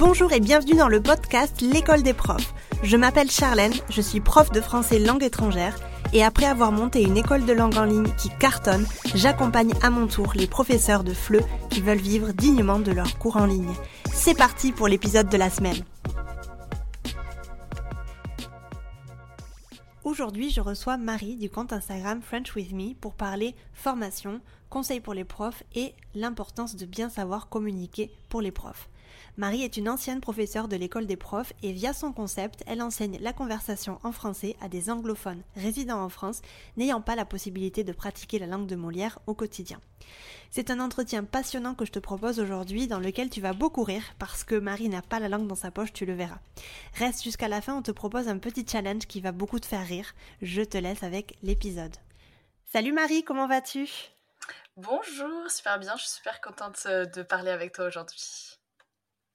Bonjour et bienvenue dans le podcast L'école des profs. Je m'appelle Charlène, je suis prof de français langue étrangère et après avoir monté une école de langue en ligne qui cartonne, j'accompagne à mon tour les professeurs de FLE qui veulent vivre dignement de leurs cours en ligne. C'est parti pour l'épisode de la semaine. Aujourd'hui, je reçois Marie du compte Instagram French With Me pour parler formation, conseils pour les profs et l'importance de bien savoir communiquer pour les profs. Marie est une ancienne professeure de l'école des profs et via son concept, elle enseigne la conversation en français à des anglophones résidant en France n'ayant pas la possibilité de pratiquer la langue de Molière au quotidien. C'est un entretien passionnant que je te propose aujourd'hui dans lequel tu vas beaucoup rire parce que Marie n'a pas la langue dans sa poche, tu le verras. Reste jusqu'à la fin, on te propose un petit challenge qui va beaucoup te faire rire. Je te laisse avec l'épisode. Salut Marie, comment vas-tu? Bonjour, super bien, je suis super contente euh, de parler avec toi aujourd'hui.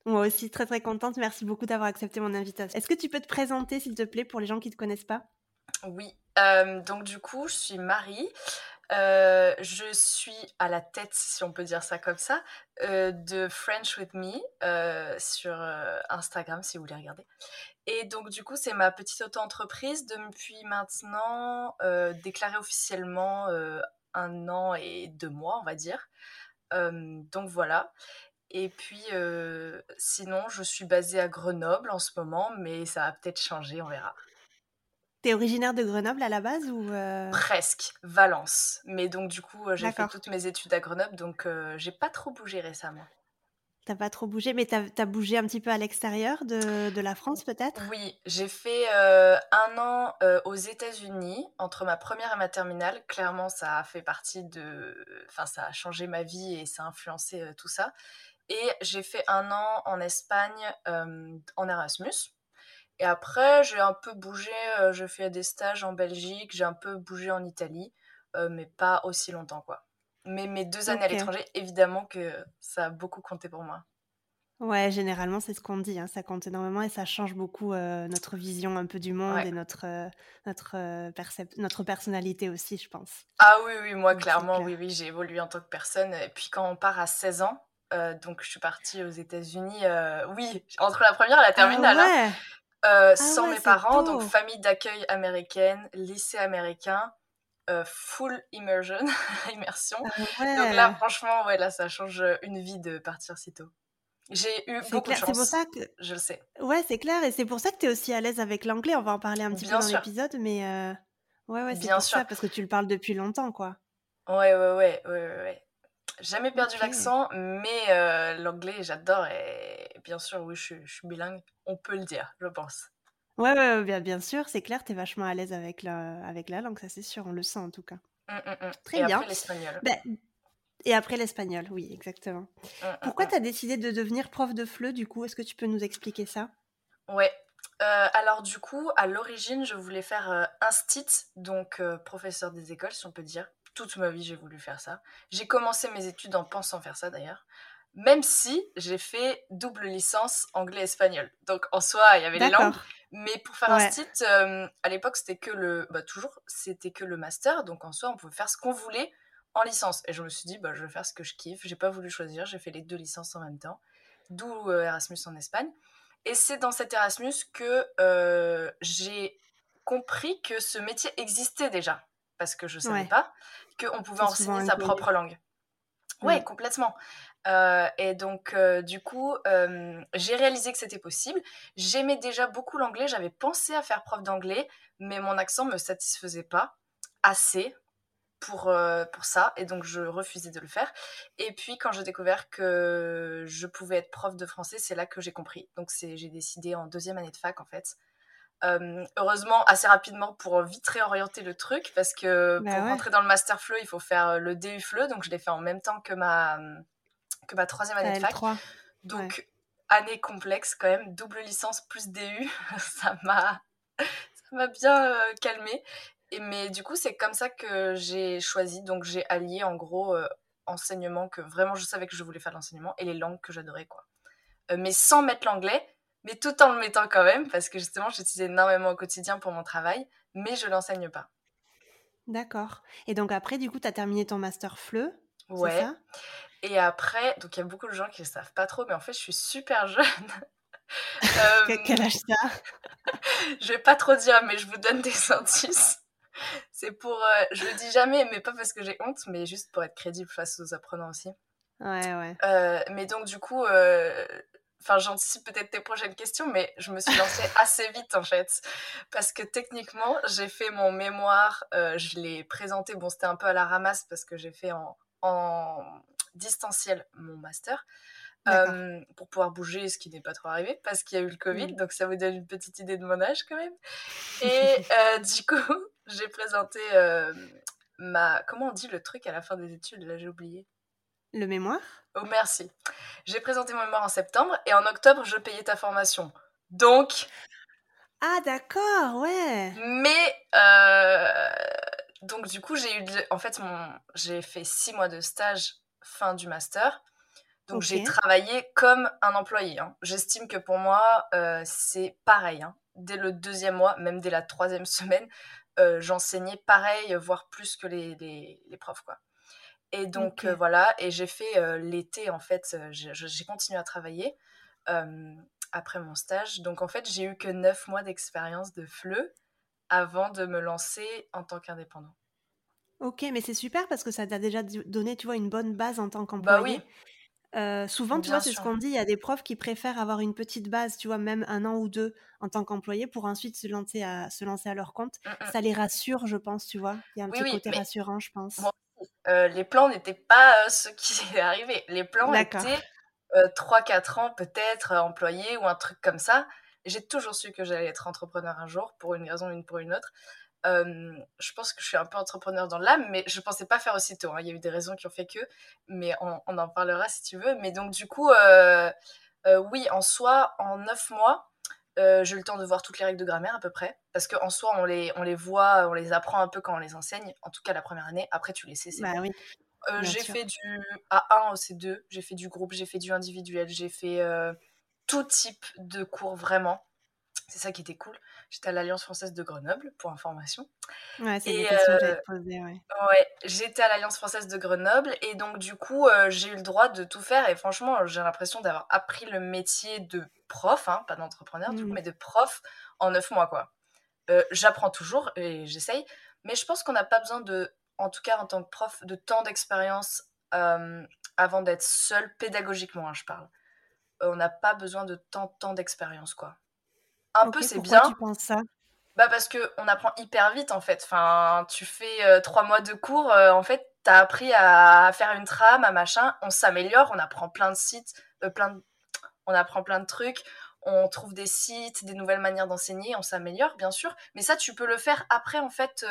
Moi aussi, très très contente. Merci beaucoup d'avoir accepté mon invitation. Est-ce que tu peux te présenter, s'il te plaît, pour les gens qui ne te connaissent pas? Oui, euh, donc du coup, je suis Marie. Euh, je suis à la tête, si on peut dire ça comme ça, euh, de French with Me sur Instagram, si vous voulez regarder. Et donc, du coup, c'est ma petite auto-entreprise depuis maintenant déclarée officiellement un an et deux mois, on va dire. donc voilà. Et puis, euh, sinon, je suis basée à Grenoble en ce moment, mais ça va peut-être changer, on verra. T'es originaire de Grenoble à la base ou euh? Presque, Valence. Mais donc, du coup, euh, j'ai fait toutes mes études à Grenoble, donc j'ai pas trop bougé récemment. T'as pas trop bougé, mais t'as as bougé un petit peu à l'extérieur de, de, la France peut-être? Oui, j'ai fait un an aux États-Unis entre ma première et ma terminale. Clairement, ça a fait partie de. Enfin, ça a changé ma vie et ça a influencé tout ça. Et j'ai fait un an en Espagne euh, en Erasmus. Et après, j'ai un peu bougé, euh, j'ai fait des stages en Belgique, j'ai un peu bougé en Italie, euh, mais pas aussi longtemps, quoi. Mais mes deux années à l'étranger, évidemment que ça a beaucoup compté pour moi. Ouais, généralement, c'est ce qu'on dit, hein, ça compte énormément et ça change beaucoup notre vision un peu du monde et notre, notre, notre personnalité aussi, je pense. Ah oui, oui, moi, clairement, oui, oui, j'ai évolué en tant que personne. Et puis quand on part à 16 ans, donc je suis partie aux États-Unis, euh, oui, entre la première et la ah terminale, hein. euh, ah sans mes parents, donc famille d'accueil américaine, lycée américain, full immersion, immersion. Ah donc là, franchement, ouais, là, ça change une vie de partir si tôt. J'ai eu beaucoup de chance. C'est pour ça que je le sais. Ouais, c'est clair, et c'est pour ça que tu es aussi à l'aise avec l'anglais. On va en parler un petit peu dans l'épisode, mais ouais, ouais, c'est pour ça parce que tu le parles depuis longtemps, quoi. Ouais, ouais, ouais, ouais, ouais. Jamais perdu l'accent, mais euh, l'anglais, j'adore. Et bien sûr, oui, je, suis bilingue. On peut le dire, je pense. Ouais, ouais bien, bien sûr, c'est clair, tu es vachement à l'aise avec la, avec la langue, ça c'est sûr, on le sent en tout cas. Mmh, mmh. Très et bien. Après l'espagnol. Ben, et après l'espagnol, oui, exactement. Pourquoi tu as décidé de devenir prof de FLE du coup? Est-ce que tu peux nous expliquer ça? Ouais. Euh, alors du coup, à l'origine, je voulais faire euh, un STIT, donc professeur des écoles, si on peut dire toute ma vie, j'ai voulu faire ça. J'ai commencé mes études en pensant faire ça d'ailleurs. Même si j'ai fait double licence anglais-espagnol. Donc en soi, il y avait les langues. Mais pour faire un site, euh, à l'époque, c'était que le. Bah, toujours, c'était que le master. Donc en soi, on pouvait faire ce qu'on voulait en licence. Et je me suis dit, bah, je vais faire ce que je kiffe. J'ai pas voulu choisir. J'ai fait les deux licences en même temps. D'où euh, Erasmus en Espagne. Et c'est dans cet Erasmus que euh, j'ai compris que ce métier existait déjà. Parce que je savais pas qu'on pouvait enseigner sa propre langue. Ouais, complètement. Euh, et donc, euh, du coup, euh, j'ai réalisé que c'était possible. J'aimais déjà beaucoup l'anglais. J'avais pensé à faire prof d'anglais, mais mon accent me satisfaisait pas assez pour, pour ça. Et donc, je refusais de le faire. Et puis, quand j'ai découvert que je pouvais être prof de français, c'est là que j'ai compris. Donc, j'ai décidé en deuxième année de fac, en fait, euh, heureusement, assez rapidement pour vite réorienter le truc, parce que bah pour rentrer dans le Master FLE, il faut faire le DU FLE, donc je l'ai fait en même temps que ma, que ma troisième année de fac. Donc, année complexe quand même, double licence plus DU, ça m'a bien euh, calmé. Et, mais du coup, c'est comme ça que j'ai choisi, donc j'ai allié en gros euh, enseignement, que vraiment je savais que je voulais faire l'enseignement, et les langues que j'adorais, quoi. mais sans mettre l'anglais, mais tout en le mettant quand même, parce que justement, j'utilise énormément au quotidien pour mon travail, mais je l'enseigne pas. D'accord. Et donc après, du coup, tu as terminé ton master FLE Ouais. Ça? Et après, donc il y a beaucoup de gens qui ne savent pas trop, mais en fait, je suis super jeune. euh, Quel âge t'as? Je vais pas trop dire, mais je vous donne des indices. C'est pour. Euh, je le dis jamais, mais pas parce que j'ai honte, mais juste pour être crédible face aux apprenants aussi. Ouais, ouais. Euh, mais donc, du coup, euh, enfin, j'anticipe peut-être tes prochaines questions, mais je me suis lancée assez vite en fait. Parce que techniquement, j'ai fait mon mémoire, je l'ai présenté, bon, c'était un peu à la ramasse parce que j'ai fait en, en distanciel mon master. Euh, pour pouvoir bouger, ce qui n'est pas trop arrivé parce qu'il y a eu le Covid, donc ça vous donne une petite idée de mon âge quand même. Et euh, du coup, j'ai présenté euh, ma. Comment on dit le truc à la fin des études? Là, j'ai oublié. Le mémoire? Oh, merci. J'ai présenté mon mémoire en septembre et en octobre, je payais ta formation. Donc. Ah, d'accord, ouais. Mais. Donc, du coup, j'ai eu. En fait, mon... j'ai fait six mois de stage fin du master. Donc okay. j'ai travaillé comme un employé. Hein. J'estime que pour moi, euh, c'est pareil. Hein. Dès le deuxième mois, même dès la troisième semaine, euh, j'enseignais pareil, voire plus que les, les, les profs. Quoi. Et donc okay. euh, voilà, et j'ai fait l'été, en fait, j'ai continué à travailler après mon stage. Donc en fait, j'ai eu que neuf mois d'expérience de FLE avant de me lancer en tant qu'indépendant. Ok, mais c'est super parce que ça t'a déjà donné, tu vois, une bonne base en tant qu'employé. Bah oui. Euh, souvent, tu Bien vois, c'est ce qu'on dit. Il y a des profs qui préfèrent avoir une petite base, tu vois, même un an ou deux en tant qu'employé pour ensuite se lancer à, se lancer à leur compte. Mm, mm. Ça les rassure, je pense, tu vois. Il y a un Oui, petit oui, côté mais rassurant, je pense. Bon, euh, les plans n'étaient pas euh, ce qui est arrivé. Les plans étaient euh, 3-4 ans peut-être euh, employé ou un truc comme ça. J'ai toujours su que j'allais être entrepreneur un jour, pour une raison, une pour une autre. Je pense que je suis un peu entrepreneur dans l'âme, mais je pensais pas faire aussitôt. Hein. Il y a eu des raisons qui ont fait que, mais on, on en parlera si tu veux. Mais donc, du coup, oui, en soi, en 9 mois, euh, j'ai eu le temps de voir toutes les règles de grammaire à peu près. Parce qu'en soi, on les, on les voit, on les apprend un peu quand on les enseigne. En tout cas, la première année. Après, tu les sais, c'est Bah oui, Euh, j'ai fait du A1 au C2, j'ai fait du groupe, j'ai fait du individuel, j'ai fait euh, tout type de cours vraiment. C'est ça qui était cool. J'étais à l'Alliance française de Grenoble, pour information. Ouais, c'est des questions que euh, j'allais te poser, ouais. ouais, j'étais à l'Alliance française de Grenoble et donc du coup euh, j'ai eu le droit de tout faire et franchement j'ai l'impression d'avoir appris le métier de prof, hein, pas d'entrepreneur du coup, Mhm. mais de prof en neuf mois quoi. Euh, J'apprends toujours et j'essaye, mais je pense qu'on n'a pas besoin de, en tout cas en tant que prof, de tant d'expérience avant d'être seul pédagogiquement, hein, je parle. On n'a pas besoin de tant, tant d'expérience quoi. Un peu c'est pourquoi bien, tu penses ça? bah parce que on apprend hyper vite en fait. Enfin, tu fais euh, trois mois de cours, euh, en fait, t'as appris à faire une trame, à machin. On s'améliore, on apprend plein de sites, euh, plein de... on apprend plein de trucs. On trouve des sites, des nouvelles manières d'enseigner, on s'améliore bien sûr. Mais ça, tu peux le faire après en fait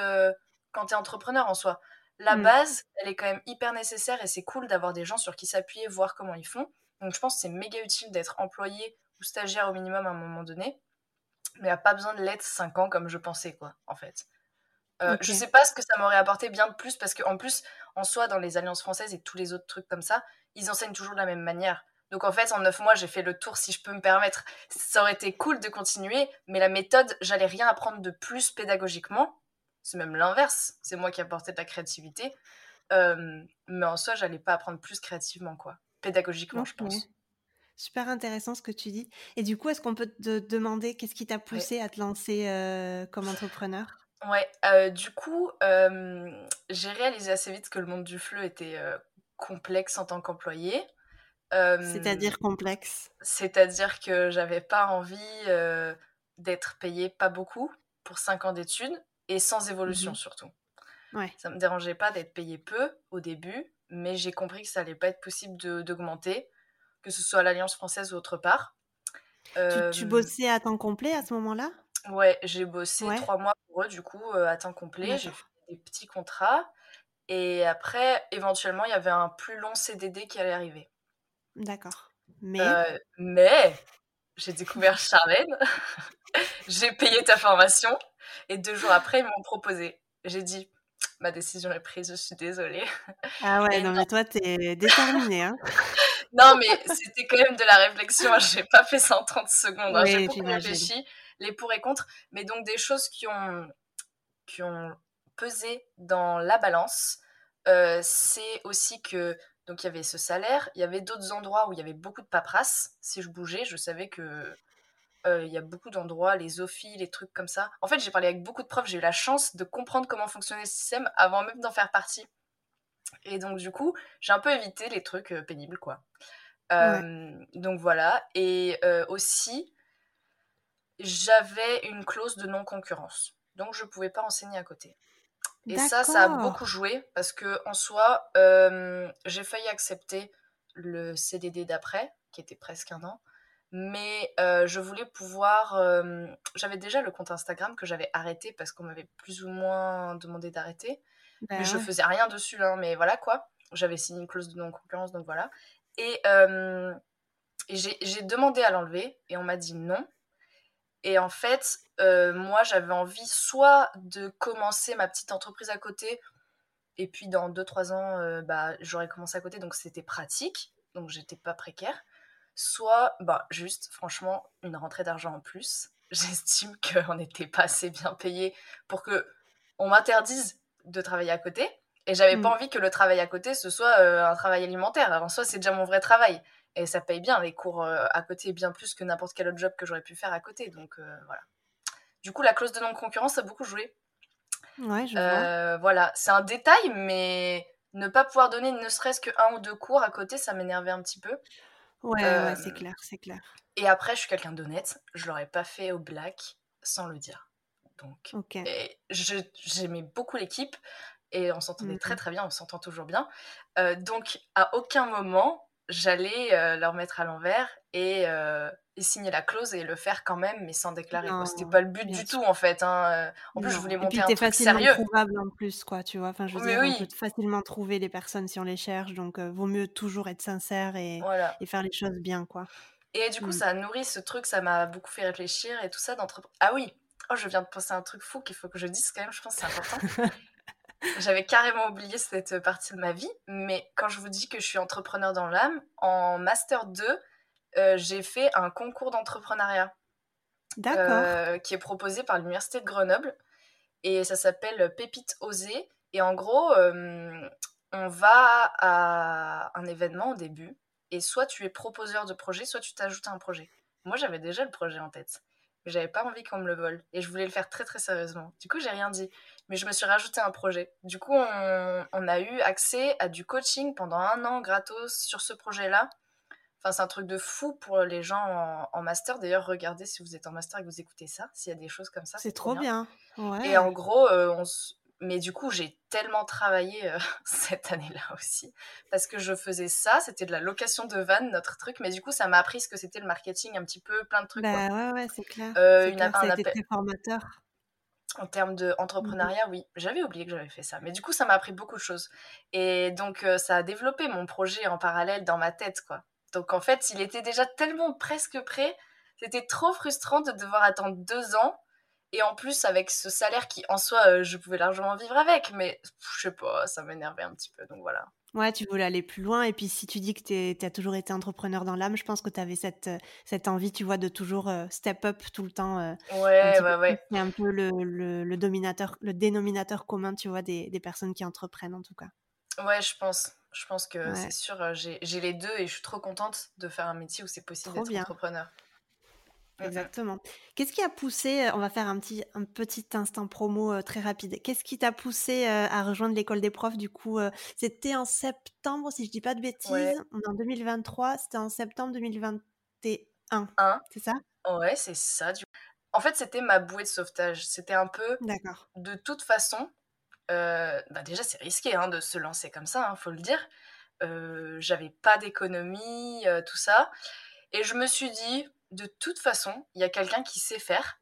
quand t'es entrepreneur en soi. La Mm. base, elle est quand même hyper nécessaire et c'est cool d'avoir des gens sur qui s'appuyer, voir comment ils font. Donc je pense que c'est méga utile d'être employé ou stagiaire au minimum à un moment donné mais a pas besoin de l'être 5 ans comme je pensais, quoi, en fait. Euh, Ok. Je sais pas ce que ça m'aurait apporté bien de plus, parce qu'en plus, en soi, dans les alliances françaises et tous les autres trucs comme ça, ils enseignent toujours de la même manière. Donc en fait, en 9 mois, j'ai fait le tour, si je peux me permettre. Ça aurait été cool de continuer, mais la méthode, j'allais rien apprendre de plus pédagogiquement. C'est même l'inverse. C'est moi qui apportais de la créativité. Euh, mais en soi, j'allais pas apprendre plus créativement, quoi. Pédagogiquement, je pense. Super intéressant ce que tu dis. Et du coup, est-ce qu'on peut te demander qu'est-ce qui t'a Ouais. poussé à te lancer euh, comme entrepreneur? Ouais, euh, du coup, euh, j'ai réalisé assez vite que le monde du FLE était complexe en tant qu'employé. C'est-à-dire complexe? C'est-à-dire que j'avais pas envie d'être payée pas beaucoup pour 5 ans d'études et sans évolution Mhm. surtout. Ouais. Ça me dérangeait pas d'être payée peu au début, mais j'ai compris que ça allait pas être possible de- d'augmenter, que ce soit à l'Alliance française ou autre part. Tu, tu Euh, bossais à temps complet à ce moment-là? Ouais, j'ai bossé Ouais. trois mois pour eux, du coup, euh, à temps complet. J'ai fait des petits contrats. Et après, éventuellement, il y avait un plus long CDD qui allait arriver. D'accord. Mais, Euh, mais j'ai découvert Charlène, j'ai payé ta formation, et deux jours après, ils m'ont proposé. J'ai dit, ma décision est prise, je suis désolée. ah ouais, Et non, mais toi, t'es déterminé, hein? non, mais c'était quand même de la réflexion. hein, J'ai pas fait ça en 30 secondes. hein, J'ai beaucoup réfléchi, les pour et contre. Mais donc, des choses qui ont, qui ont pesé dans la balance, euh, c'est aussi que Donc il y avait ce salaire, il y avait d'autres endroits où il y avait beaucoup de paperasse. Si je bougeais, je savais que euh, il y a beaucoup d'endroits, les OFI, les trucs comme ça. En fait, j'ai parlé avec beaucoup de profs, j'ai eu la chance de comprendre comment fonctionnait le système avant même d'en faire partie. Et donc du coup, j'ai un peu évité les trucs euh, pénibles, quoi. Donc voilà. Et aussi, j'avais une clause de non-concurrence. Donc je pouvais pas enseigner à côté. Et ça, ça a beaucoup joué parce que en soi, euh, j'ai failli accepter le CDD d'après, qui était presque un an. Mais euh, je voulais pouvoir. Euh, j'avais déjà le compte Instagram que j'avais arrêté parce qu'on m'avait plus ou moins demandé d'arrêter. Mais je faisais rien dessus, hein, mais voilà quoi. J'avais signé une clause de non-concurrence, donc voilà. Et, et j'ai demandé à l'enlever et on m'a dit non. Et en fait, euh, moi, j'avais envie soit de commencer ma petite entreprise à côté, et puis dans 2-3 ans, euh, bah, j'aurais commencé à côté, donc c'était pratique, donc j'étais pas précaire. Soit, bah, juste, franchement, une rentrée d'argent en plus. J'estime qu'on n'était pas assez bien payé pour que on m'interdise de travailler à côté. Et j'avais pas mm. envie que le travail à côté, ce soit euh, un travail alimentaire. En soi, c'est déjà mon vrai travail. Et ça paye bien, les cours euh, à côté, bien plus que n'importe quel autre job que j'aurais pu faire à côté. Donc euh, voilà. Du coup, la clause de non-concurrence a beaucoup joué. Ouais, je vois. Voilà, c'est un détail, mais ne pas pouvoir donner ne serait-ce que un ou deux cours à côté, ça m'énervait un petit peu. Ouais, ouais c'est clair, c'est clair. Et après, je suis quelqu'un d'honnête, je l'aurais pas fait au black sans le dire. Donc, j'aimais beaucoup l'équipe et on s'entendait très mmh très bien, on s'entend toujours bien. donc, à aucun moment, j'allais euh, leur mettre à l'envers euh, et, signer la clause et le faire quand même, mais sans déclarer. C'était pas le but du tout en fait. Hein. Euh. En plus, je voulais monter et puis, un truc facilement trouvable en plus, quoi. Tu vois. Enfin, je veux dire, on peut facilement trouver les personnes si on les cherche, donc vaut mieux toujours être sincère et, et, faire les choses bien, quoi. Et du coup, mmh. ça a nourri ce truc, ça m'a beaucoup fait réfléchir et tout ça d'entreprendre. Ah oui, oh, je viens de penser à un truc fou qu'il faut que je dise quand même. Je pense que c'est important. J'avais carrément oublié cette partie de ma vie, mais quand je vous dis que je suis entrepreneur dans l'âme, en Master 2, euh, j'ai fait un concours d'entrepreneuriat. Euh, qui est proposé par l'Université de Grenoble. Et ça s'appelle Pépite Osée. Et en gros, euh, on va à un événement au début. Et soit tu es proposeur de projet, soit tu t'ajoutes à un projet. Moi, j'avais déjà le projet en tête j'avais pas envie qu'on me le vole et je voulais le faire très très sérieusement. Du coup, j'ai rien dit, mais je me suis rajouté un projet. Du coup, on, on, a eu accès à du coaching pendant un an gratos sur ce projet-là. Enfin, c'est un truc de fou pour les gens en, master. D'ailleurs, regardez si vous êtes en master et que vous écoutez ça, s'il y a des choses comme ça. C'est trop bien. Ouais. Et en gros, euh, on, mais du coup, j'ai tellement travaillé euh, cette année-là aussi. Parce que je faisais ça, c'était de la location de van, notre truc. Mais du coup, ça m'a appris ce que c'était le marketing, un petit peu, plein de trucs. Bah ouais, ouais, c'est clair. Euh, une, clair. Ça très formateur. En termes d'entrepreneuriat, oui. J'avais oublié que j'avais fait ça. Mais du coup, ça m'a appris beaucoup de choses. Et donc, euh, ça a développé mon projet en parallèle dans ma tête, quoi. Donc, en fait, il était déjà tellement presque prêt. C'était trop frustrant de devoir attendre deux ans et en plus, avec ce salaire qui, en soi, euh, je pouvais largement vivre avec, mais je sais pas, ça m'énervait un petit peu, donc voilà. Ouais, tu voulais aller plus loin. Et puis, si tu dis que tu as toujours été entrepreneur dans l'âme, je pense que tu avais cette, euh, cette envie, tu vois, de toujours euh, step up tout le temps. ouais, ouais, ouais. C'est un peu le, le, dominateur, le dénominateur commun, tu vois, des, des, personnes qui entreprennent, en tout cas. Ouais, je pense. Je pense que c'est sûr, j'ai les deux et je suis trop contente de faire un métier où c'est possible d'être entrepreneur. Exactement. Qu'est-ce qui a poussé, euh, on va faire un petit, un petit instant promo euh, très rapide, qu'est-ce qui t'a poussé euh, à rejoindre l'école des profs Du coup, c'était en septembre, si je dis pas de bêtises, on est en 2023, c'était en septembre 2021, c'est ça? Ouais, c'est ça. En fait, c'était ma bouée de sauvetage. C'était un peu. D'accord. De toute façon, bah déjà, c'est risqué hein, de se lancer comme ça, il hein, faut le dire. J'avais pas d'économie, tout ça. Et je me suis dit, de toute façon, il y a quelqu'un qui sait faire.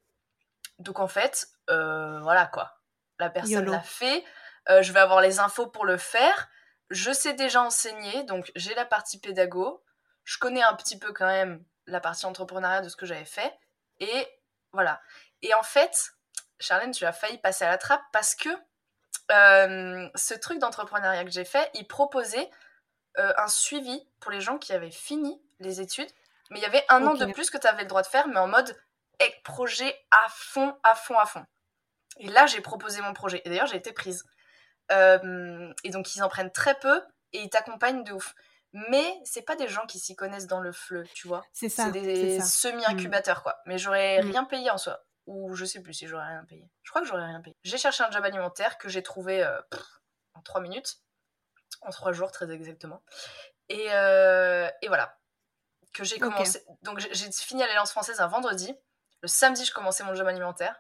Donc en fait, euh, voilà quoi. La personne l'a fait. Euh, je vais avoir les infos pour le faire. Je sais déjà enseigner, donc j'ai la partie pédago. Je connais un petit peu quand même la partie entrepreneuriat de ce que j'avais fait. Et voilà. Et en fait, Charlène, tu as failli passer à la trappe parce que euh, ce truc d'entrepreneuriat que j'ai fait, il proposait un suivi pour les gens qui avaient fini les études mais il y avait un an de plus que tu avais le droit de faire, mais en mode projet à fond, à fond, à fond. Et là, j'ai proposé mon projet. Et d'ailleurs, j'ai été prise. Euh, et donc, ils en prennent très peu. et ils t'accompagnent de ouf. Mais c'est pas des gens qui s'y connaissent dans le fleu, tu vois. C'est ça. C'est des semi-incubateurs, quoi. Mais j'aurais Mm. rien payé en soi. Ou je sais plus si j'aurais rien payé. Je crois que j'aurais rien payé. J'ai cherché un job alimentaire que j'ai trouvé euh, pff, en 3 minutes. En 3 jours, très exactement. Et, euh, et voilà. Que j'ai commencé. Donc j'ai- j'ai fini à l'Alliance française un vendredi. Le samedi, je commençais mon job alimentaire.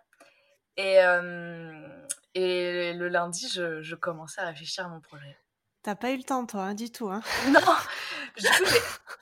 Et, euh, et le lundi, je, je commençais à réfléchir à mon projet. T'as pas eu le temps, toi, hein, du tout. Hein. Non Du coup,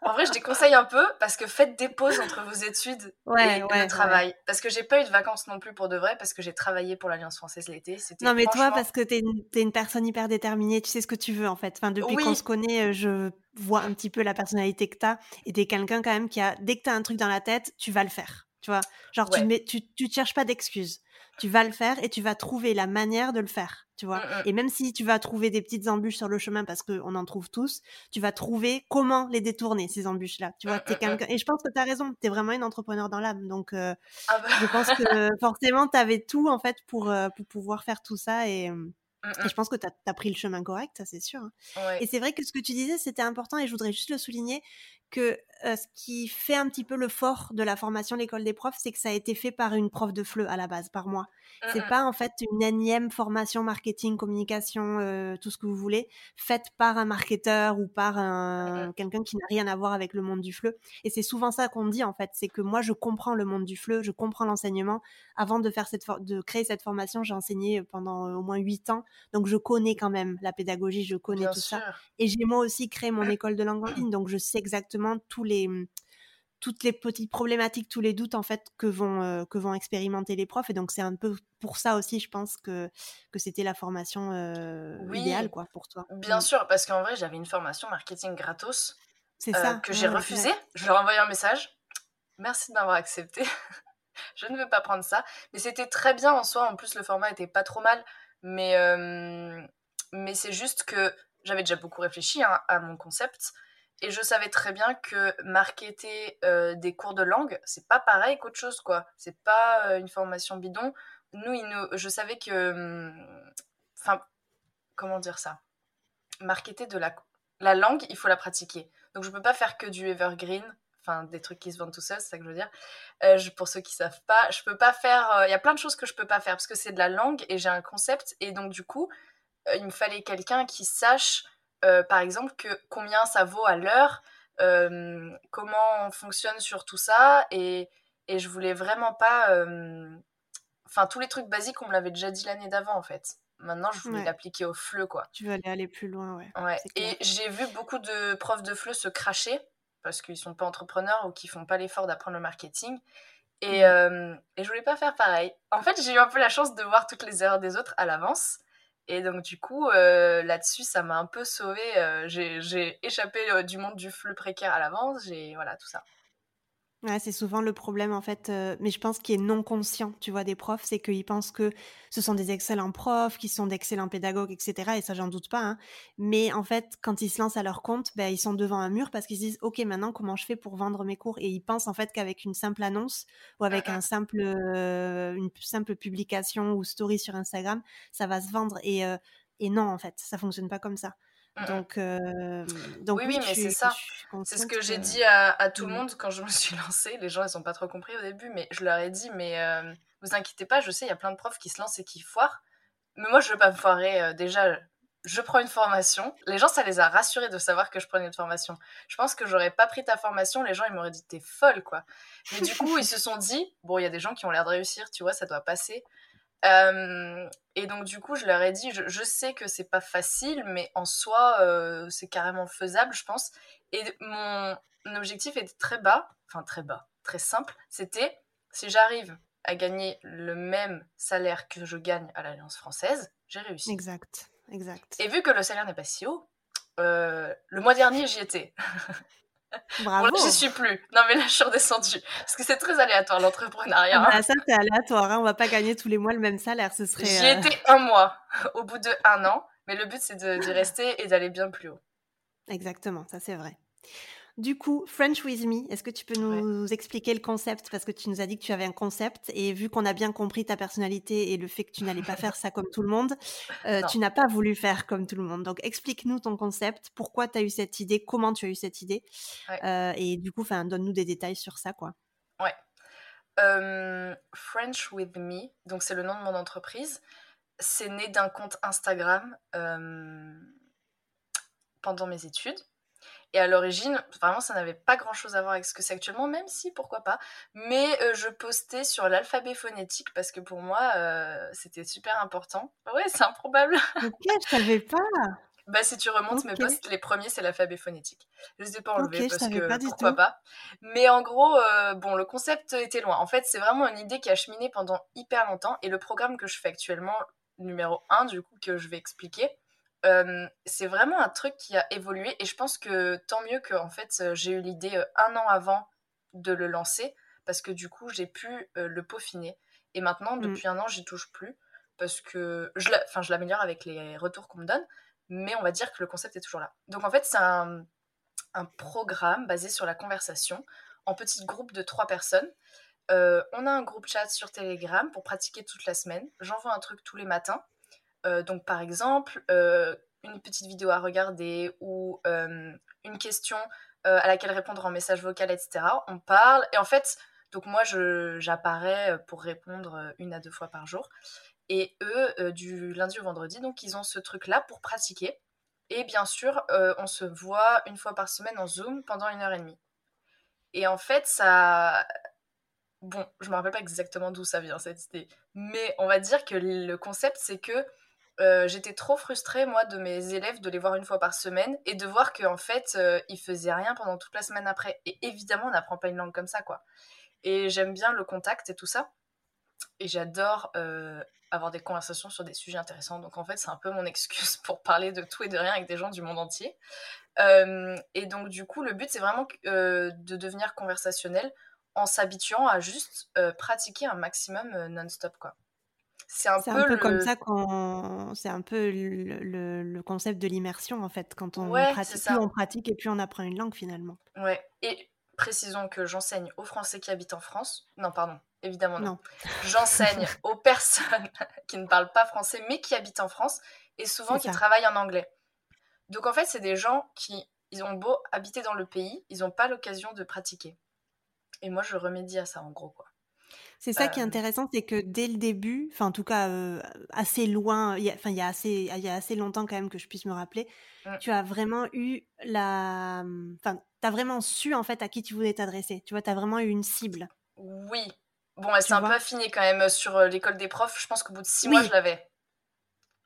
en vrai, je déconseille un peu parce que faites des pauses entre vos études Ouais, et ouais, le travail. Parce que j'ai pas eu de vacances non plus pour de vrai parce que j'ai travaillé pour l'Alliance française l'été. Non, mais toi, parce que t'es une, une personne hyper déterminée, tu sais ce que tu veux, en fait. Enfin, depuis Oui. qu'on se connaît, euh, je vois un petit peu la personnalité que t'as. Et t'es quelqu'un, quand même, qui a... Dès que t'as un truc dans la tête, tu vas le faire. Tu vois Genre, tu, ne tu, tu te cherches pas d'excuses. Tu vas le faire et tu vas trouver la manière de le faire. Tu vois. Et même si tu vas trouver des petites embûches sur le chemin, parce qu'on en trouve tous, tu vas trouver comment les détourner, ces embûches-là. Tu vois. Et je pense que t'as raison. T'es vraiment une entrepreneur dans l'âme. Donc, euh, Ah bah, je pense que forcément, tu avais tout en fait pour, euh, pour pouvoir faire tout ça et, euh, mm, et je pense que tu as, pris le chemin correct, ça c'est sûr. hein. ouais. Et c'est vrai que ce que tu disais, c'était important et je voudrais juste le souligner que euh, ce qui fait un petit peu le fort de la formation l'école des profs, c'est que ça a été fait par une prof de FLE à la base, par moi. Mm, C'est mm. pas en fait une énième formation marketing, communication, euh, tout ce que vous voulez, faite par un marketeur ou par un, Mhm. quelqu'un qui n'a rien à voir avec le monde du FLE. Et c'est souvent ça qu'on dit en fait, c'est que moi je comprends le monde du FLE, je comprends l'enseignement. Avant de faire cette de créer cette formation, j'ai enseigné pendant euh, au moins huit ans, donc je connais quand même la pédagogie, je connais Bien tout sûr. ça. Et j'ai moi aussi créé mon école de langue en ligne, donc je sais exactement tous les toutes les petites problématiques, tous les doutes en fait que vont euh, que vont expérimenter les profs. Et donc c'est un peu pour ça aussi, je pense que que c'était la formation euh, Oui. idéale quoi pour toi. Bien Mm. sûr, parce qu'en vrai, j'avais une formation marketing gratos euh, ça que j'ai ouais, refusée. ouais. Je leur ai envoyé un message. Merci de m'avoir accepté. je ne veux pas prendre ça. Mais c'était très bien en soi. En plus, le format était pas trop mal. Mais, mais c'est juste que j'avais déjà beaucoup réfléchi hein, à mon concept. Et je savais très bien que marketer euh, des cours de langue, c'est pas pareil qu'autre chose, quoi. C'est pas euh, une formation bidon. Nous, je savais que. hum, Enfin, comment dire ça? Marketer de la, la langue, il faut la pratiquer. Donc, je peux pas faire que du evergreen, enfin, des trucs qui se vendent tout seuls, c'est ça que je veux dire. Euh, pour ceux qui savent pas, je peux pas faire. Il y a plein de choses que je peux pas faire parce que c'est de la langue et j'ai un concept. Et donc, du coup, il me fallait quelqu'un qui sache, euh, par exemple, que combien ça vaut à l'heure, euh, comment on fonctionne sur tout ça. Et, et je voulais vraiment pas. euh, Enfin, tous les trucs basiques, on me l'avait déjà dit l'année d'avant, en fait. Maintenant, je voulais Ouais. l'appliquer au fleu, quoi. Tu veux aller aller plus loin, ouais. Et j'ai vu beaucoup de profs de fleu se cracher parce qu'ils sont pas entrepreneurs ou qui font pas l'effort d'apprendre le marketing. Et, Mm. euh, et je voulais pas faire pareil. En fait, j'ai eu un peu la chance de voir toutes les erreurs des autres à l'avance. Et donc, du coup, euh, là-dessus, ça m'a un peu sauvé. j'ai j'ai échappé euh, du monde du fleu précaire à l'avance. J'ai voilà tout ça. Ouais, c'est souvent le problème en fait, euh, mais je pense qu'il est non conscient, tu vois, des profs, c'est qu'ils pensent que ce sont des excellents profs, qu'ils sont d'excellents pédagogues, etc. Et ça, j'en doute pas. hein. Mais en fait, quand ils se lancent à leur compte, ben, ils sont devant un mur parce qu'ils se disent, ok, maintenant comment je fais pour vendre mes cours? Et ils pensent en fait qu'avec une simple annonce ou avec un simple, euh, une simple publication ou story sur Instagram, ça va se vendre. Et, euh, et non, en fait, ça fonctionne pas comme ça. Mm, mm. Donc, euh, donc Oui, oui, mais c'est ça. C'est ce que j'ai que- dit à, à tout le Mm. monde quand je me suis lancée. Les gens, ils ont pas trop compris au début, mais je leur ai dit, mais euh, vous inquiétez pas, je sais, il y a plein de profs qui se lancent et qui foirent. Mais moi, je veux pas me foirer. euh, déjà, je prends une formation. Les gens, ça les a rassurés de savoir que je prenais une formation. Je pense que j'aurais pas pris ta formation, les gens, ils m'auraient dit, t'es folle, quoi. Mais du coup, ils se sont dit, bon, il y a des gens qui ont l'air de réussir, tu vois, ça doit passer. Euh, et donc du coup, je leur ai dit, je, je sais que c'est pas facile, mais en soi, euh, c'est carrément faisable, je pense. Et mon objectif était très bas, enfin très bas, très simple. C'était si j'arrive à gagner le même salaire que je gagne à l'Alliance française, j'ai réussi. Exact, exact. Et vu que le salaire n'est pas si haut, euh, le mois dernier j'y étais. Bravo. Là, j'y suis plus. Non, mais là, je suis redescendue. Parce que c'est très aléatoire l'entrepreneuriat. Ah hein. bah, ça, c'est aléatoire. Hein. On va pas gagner tous les mois le même salaire. Ce serait. J'y euh, étais un mois au bout de un an, mais le but c'est de- d'y rester et d'aller bien plus haut. Exactement, ça c'est vrai. Du coup, French with me, est-ce que tu peux nous expliquer le concept? Parce que tu nous as dit que tu avais un concept et vu qu'on a bien compris ta personnalité et le fait que tu n'allais pas faire ça comme tout le monde, euh, tu n'as pas voulu faire comme tout le monde. Donc explique-nous ton concept, pourquoi tu as eu cette idée, comment tu as eu cette idée euh, et du coup, donne-nous des détails sur ça. quoi. Ouais. French with me, donc c'est le nom de mon entreprise. C'est né d'un compte Instagram pendant mes études. Et à l'origine, vraiment, ça n'avait pas grand-chose à voir avec ce que c'est actuellement, même si, pourquoi pas. Mais euh, je postais sur l'alphabet phonétique parce que pour moi, euh, c'était super important. Ouais, c'est improbable. Ok, je savais pas? Bah, si tu remontes mes posts, les premiers, c'est l'alphabet phonétique. Je ne les ai pas enlevés parce que pourquoi pas. Mais en gros, euh, bon, le concept était loin. En fait, c'est vraiment une idée qui a cheminé pendant hyper longtemps. Et le programme que je fais actuellement, numéro 1, du coup, que je vais expliquer, c'est vraiment un truc qui a évolué et je pense que tant mieux que en fait j'ai eu l'idée un an avant de le lancer parce que du coup j'ai pu le peaufiner et maintenant mmh. depuis un an j'y touche plus parce que je l'améliore avec les retours qu'on me donne mais on va dire que le concept est toujours là. Donc en fait c'est un, un, programme basé sur la conversation en petits groupes de trois personnes. On a un groupe chat sur Telegram pour pratiquer toute la semaine. J'envoie un truc tous les matins euh, donc par exemple, euh, une petite vidéo à regarder ou euh, une question à laquelle répondre en message vocal, etc. On parle et en fait, donc moi j'apparais pour répondre une à deux fois par jour. Et eux, du lundi au vendredi, donc ils ont ce truc-là pour pratiquer. Et bien sûr, on se voit une fois par semaine en Zoom pendant une heure et demie. Et en fait, ça, bon, je me rappelle pas exactement d'où ça vient cette idée, mais on va dire que le concept c'est que euh, j'étais trop frustrée, moi, de mes élèves de les voir une fois par semaine et de voir qu'en fait, euh, ils faisaient rien pendant toute la semaine après. Et évidemment, on n'apprend pas une langue comme ça, quoi. Et j'aime bien le contact et tout ça. Et j'adore euh, avoir des conversations sur des sujets intéressants. Donc, en fait, c'est un peu mon excuse pour parler de tout et de rien avec des gens du monde entier. et donc, du coup, le but, c'est vraiment de devenir conversationnel en s'habituant à juste pratiquer un maximum non-stop, quoi. C'est un, peu, comme ça qu'on. C'est un peu le, concept de l'immersion en fait. Quand on pratique, plus on pratique et puis on apprend une langue finalement. Ouais. Et précisons que j'enseigne aux Français qui habitent en France. Non, pardon, évidemment non. J'enseigne aux personnes qui ne parlent pas français mais qui habitent en France et souvent qui travaillent en anglais. Donc en fait, c'est des gens qui, ils ont beau habiter dans le pays, ils n'ont pas l'occasion de pratiquer. Et moi, je remédie à ça en gros quoi. C'est ça qui est intéressant, c'est que dès le début, enfin en tout cas assez loin, enfin il y a assez, il y a assez longtemps quand même que je puisse me rappeler, mmh. tu as vraiment eu la, mmh, enfin tu as vraiment su en fait à qui tu voulais t'adresser. Tu vois, tu as vraiment eu une cible. Oui. Bon, elle s'est un peu affinée quand même sur l'école des profs. Je pense qu'au bout de six mois, je l'avais.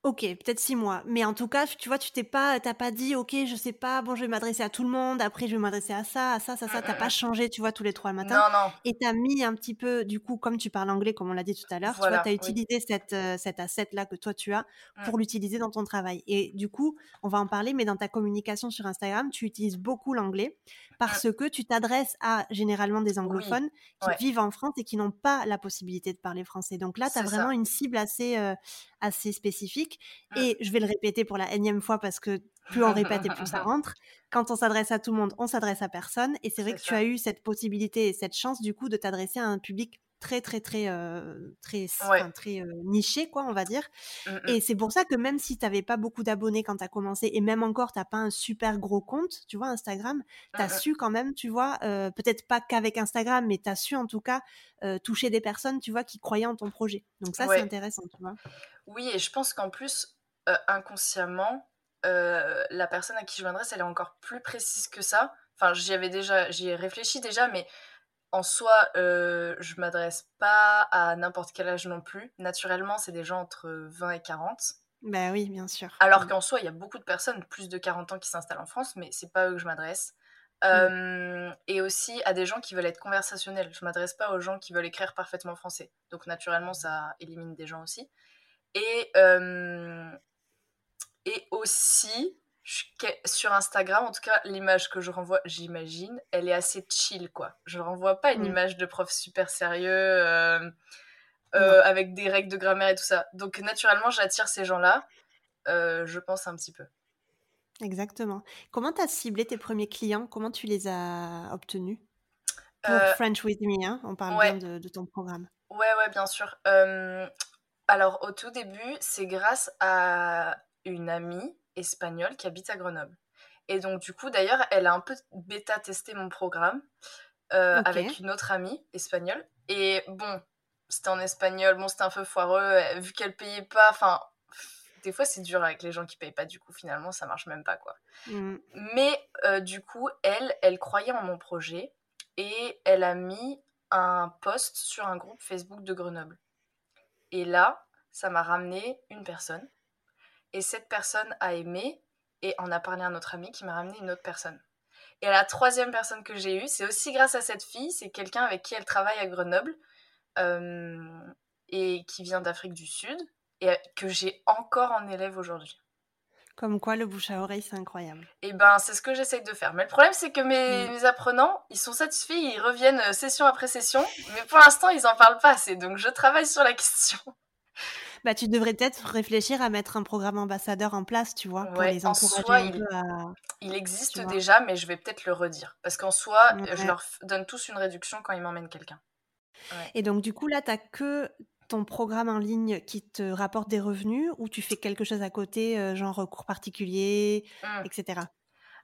Ok, peut-être six mois. Mais en tout cas, tu vois, tu t'es pas, t'as pas dit, ok, je sais pas, bon, je vais m'adresser à tout le monde, après je vais m'adresser à ça, à ça, ça, ça. T'as pas changé, tu vois, tous les trois le matin. Non, non. Et t'as mis un petit peu, du coup, comme tu parles anglais, comme on l'a dit tout à l'heure, tu vois, t'as utilisé cette, euh, cet asset-là que toi tu as pour l'utiliser dans ton travail. Et du coup, on va en parler, mais dans ta communication sur Instagram, tu utilises beaucoup l'anglais parce que tu t'adresses à généralement des anglophones qui vivent en France et qui n'ont pas la possibilité de parler français. Donc là, tu as vraiment une cible assez, euh, assez spécifique. Et je vais le répéter pour la énième fois parce que plus on répète et plus ça rentre. Quand on s'adresse à tout le monde, on s'adresse à personne. Et c'est vrai que tu as eu cette possibilité et cette chance du coup de t'adresser à un public très très très euh, très très euh, niché quoi on va dire mmh, mmh. et c'est pour ça que même si tu n'avais pas beaucoup d'abonnés quand tu as commencé et même encore tu n'as pas un super gros compte tu vois Instagram tu as mmh, su quand même tu vois euh, peut-être pas qu'avec Instagram mais tu as su en tout cas toucher des personnes tu vois qui croyaient en ton projet. Donc ça c'est intéressant tu vois. Oui et je pense qu'en plus inconsciemment la personne à qui je m'adresse elle est encore plus précise que ça. Enfin j'y avais déjà j'y ai réfléchi déjà mais en soi, euh, je m'adresse pas à n'importe quel âge non plus. Naturellement, c'est des gens entre 20 et 40. Bah oui, bien sûr. Alors qu'en soi, il y a beaucoup de personnes plus de 40 ans qui s'installent en France, mais c'est pas eux que je m'adresse. Mm. Euh, et aussi à des gens qui veulent être conversationnels. Je m'adresse pas aux gens qui veulent écrire parfaitement français. Donc naturellement, ça élimine des gens aussi. Et, euh, et aussi, sur Instagram, en tout cas, l'image que je renvoie, j'imagine, elle est assez chill, quoi. Je renvoie pas une mm. image de prof super sérieux, euh, euh, avec des règles de grammaire et tout ça. Donc, naturellement, j'attire ces gens-là, euh, je pense un petit peu. Exactement. Comment tu as ciblé tes premiers clients? Comment tu les as obtenus? Pour French with Me, hein, on parle bien de, de ton programme. ouais, ouais, bien sûr. Alors, au tout début, c'est grâce à une amie espagnole qui habite à Grenoble. Et donc, du coup, d'ailleurs, elle a un peu bêta-testé mon programme euh, avec une autre amie espagnole. Et bon, c'était en espagnol, bon, c'était un peu foireux, euh, vu qu'elle payait pas, enfin, des fois, c'est dur avec les gens qui payent pas, du coup, finalement, ça marche même pas, quoi. Mm. Mais euh, du coup, elle, elle croyait en mon projet et elle a mis un post sur un groupe Facebook de Grenoble. Et là, ça m'a ramené une personne. Et cette personne a aimé et en a parlé à un autre ami qui m'a ramené une autre personne. Et la troisième personne que j'ai eue, c'est aussi grâce à cette fille, c'est quelqu'un avec qui elle travaille à Grenoble euh, et qui vient d'Afrique du Sud et que j'ai encore en élève aujourd'hui. Comme quoi, le bouche à oreille, c'est incroyable. Et ben, c'est ce que j'essaye de faire. Mais le problème, c'est que mes, Mm. mes apprenants, ils sont satisfaits, ils reviennent euh, session après session, mais pour l'instant, ils en parlent pas assez. Donc, je travaille sur la question. Bah, tu devrais peut-être réfléchir à mettre un programme ambassadeur en place, tu vois, pour Ouais, les en encourager soi, un il, peu à... il existe déjà, mais je vais peut-être le redire. Parce qu'en soi, euh, je leur donne tous une réduction quand ils m'emmènent quelqu'un. Ouais. Et donc, du coup, là, tu n'as que ton programme en ligne qui te rapporte des revenus ou tu fais quelque chose à côté, euh, genre cours particuliers, Hmm. etc.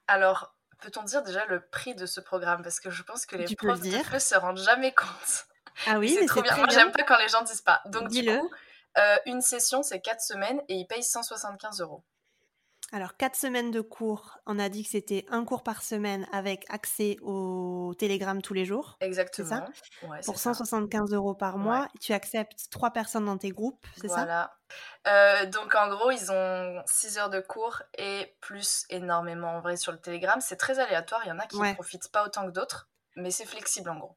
Alors, peut-on dire déjà le prix de ce programme? Parce que je pense que les Tu profs. FLE se rendent jamais compte. Ah oui, c'est trop bien. Moi, j'aime pas quand les gens disent pas. Donc, Dis-le. Euh, une session, c'est 4 semaines et ils payent 175 euros. Alors, quatre semaines de cours, on a dit que c'était un cours par semaine avec accès au Telegram tous les jours. Ça Exactement. Ouais, Pour ça. 175 euros par Ouais. mois, tu acceptes trois personnes dans tes groupes, c'est ça? Voilà. Euh, donc en gros, ils ont 6 heures de cours et plus énormément en vrai sur le Telegram. C'est très aléatoire, il y en a qui ne Ouais. profitent pas autant que d'autres, mais c'est flexible en gros.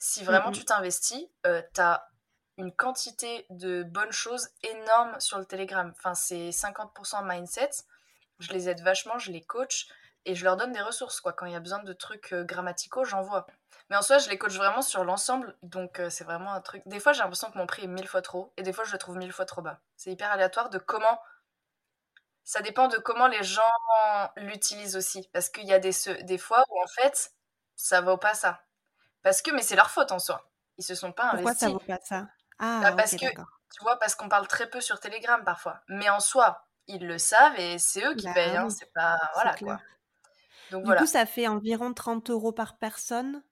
Si vraiment mm. tu t'investis, euh, tu as une quantité de bonnes choses énormes sur le Telegram. Enfin, c'est 50% mindset. Je les aide vachement, je les coach et je leur donne des ressources. Quoi. Quand il y a besoin de trucs euh, grammaticaux, j'envoie. Mais en soi, je les coach vraiment sur l'ensemble, donc euh, c'est vraiment un truc. Des fois, j'ai l'impression que mon prix est mille fois trop, et des fois, je le trouve mille fois trop bas. C'est hyper aléatoire de comment. Ça dépend de comment les gens l'utilisent aussi. Parce qu'il y a des, des fois où en fait, ça vaut pas ça. Parce que, mais c'est leur faute en soi. Ils se sont pas Pourquoi ça investis. vaut pas ça? Ah, parce ok, que, tu vois, parce qu'on parle très peu sur Telegram parfois. Mais en soi, ils le savent et c'est eux qui Bah payent. Hein, oui, c'est pas. Voilà quoi. Donc Du voilà. coup, ça fait environ 30 euros par personne,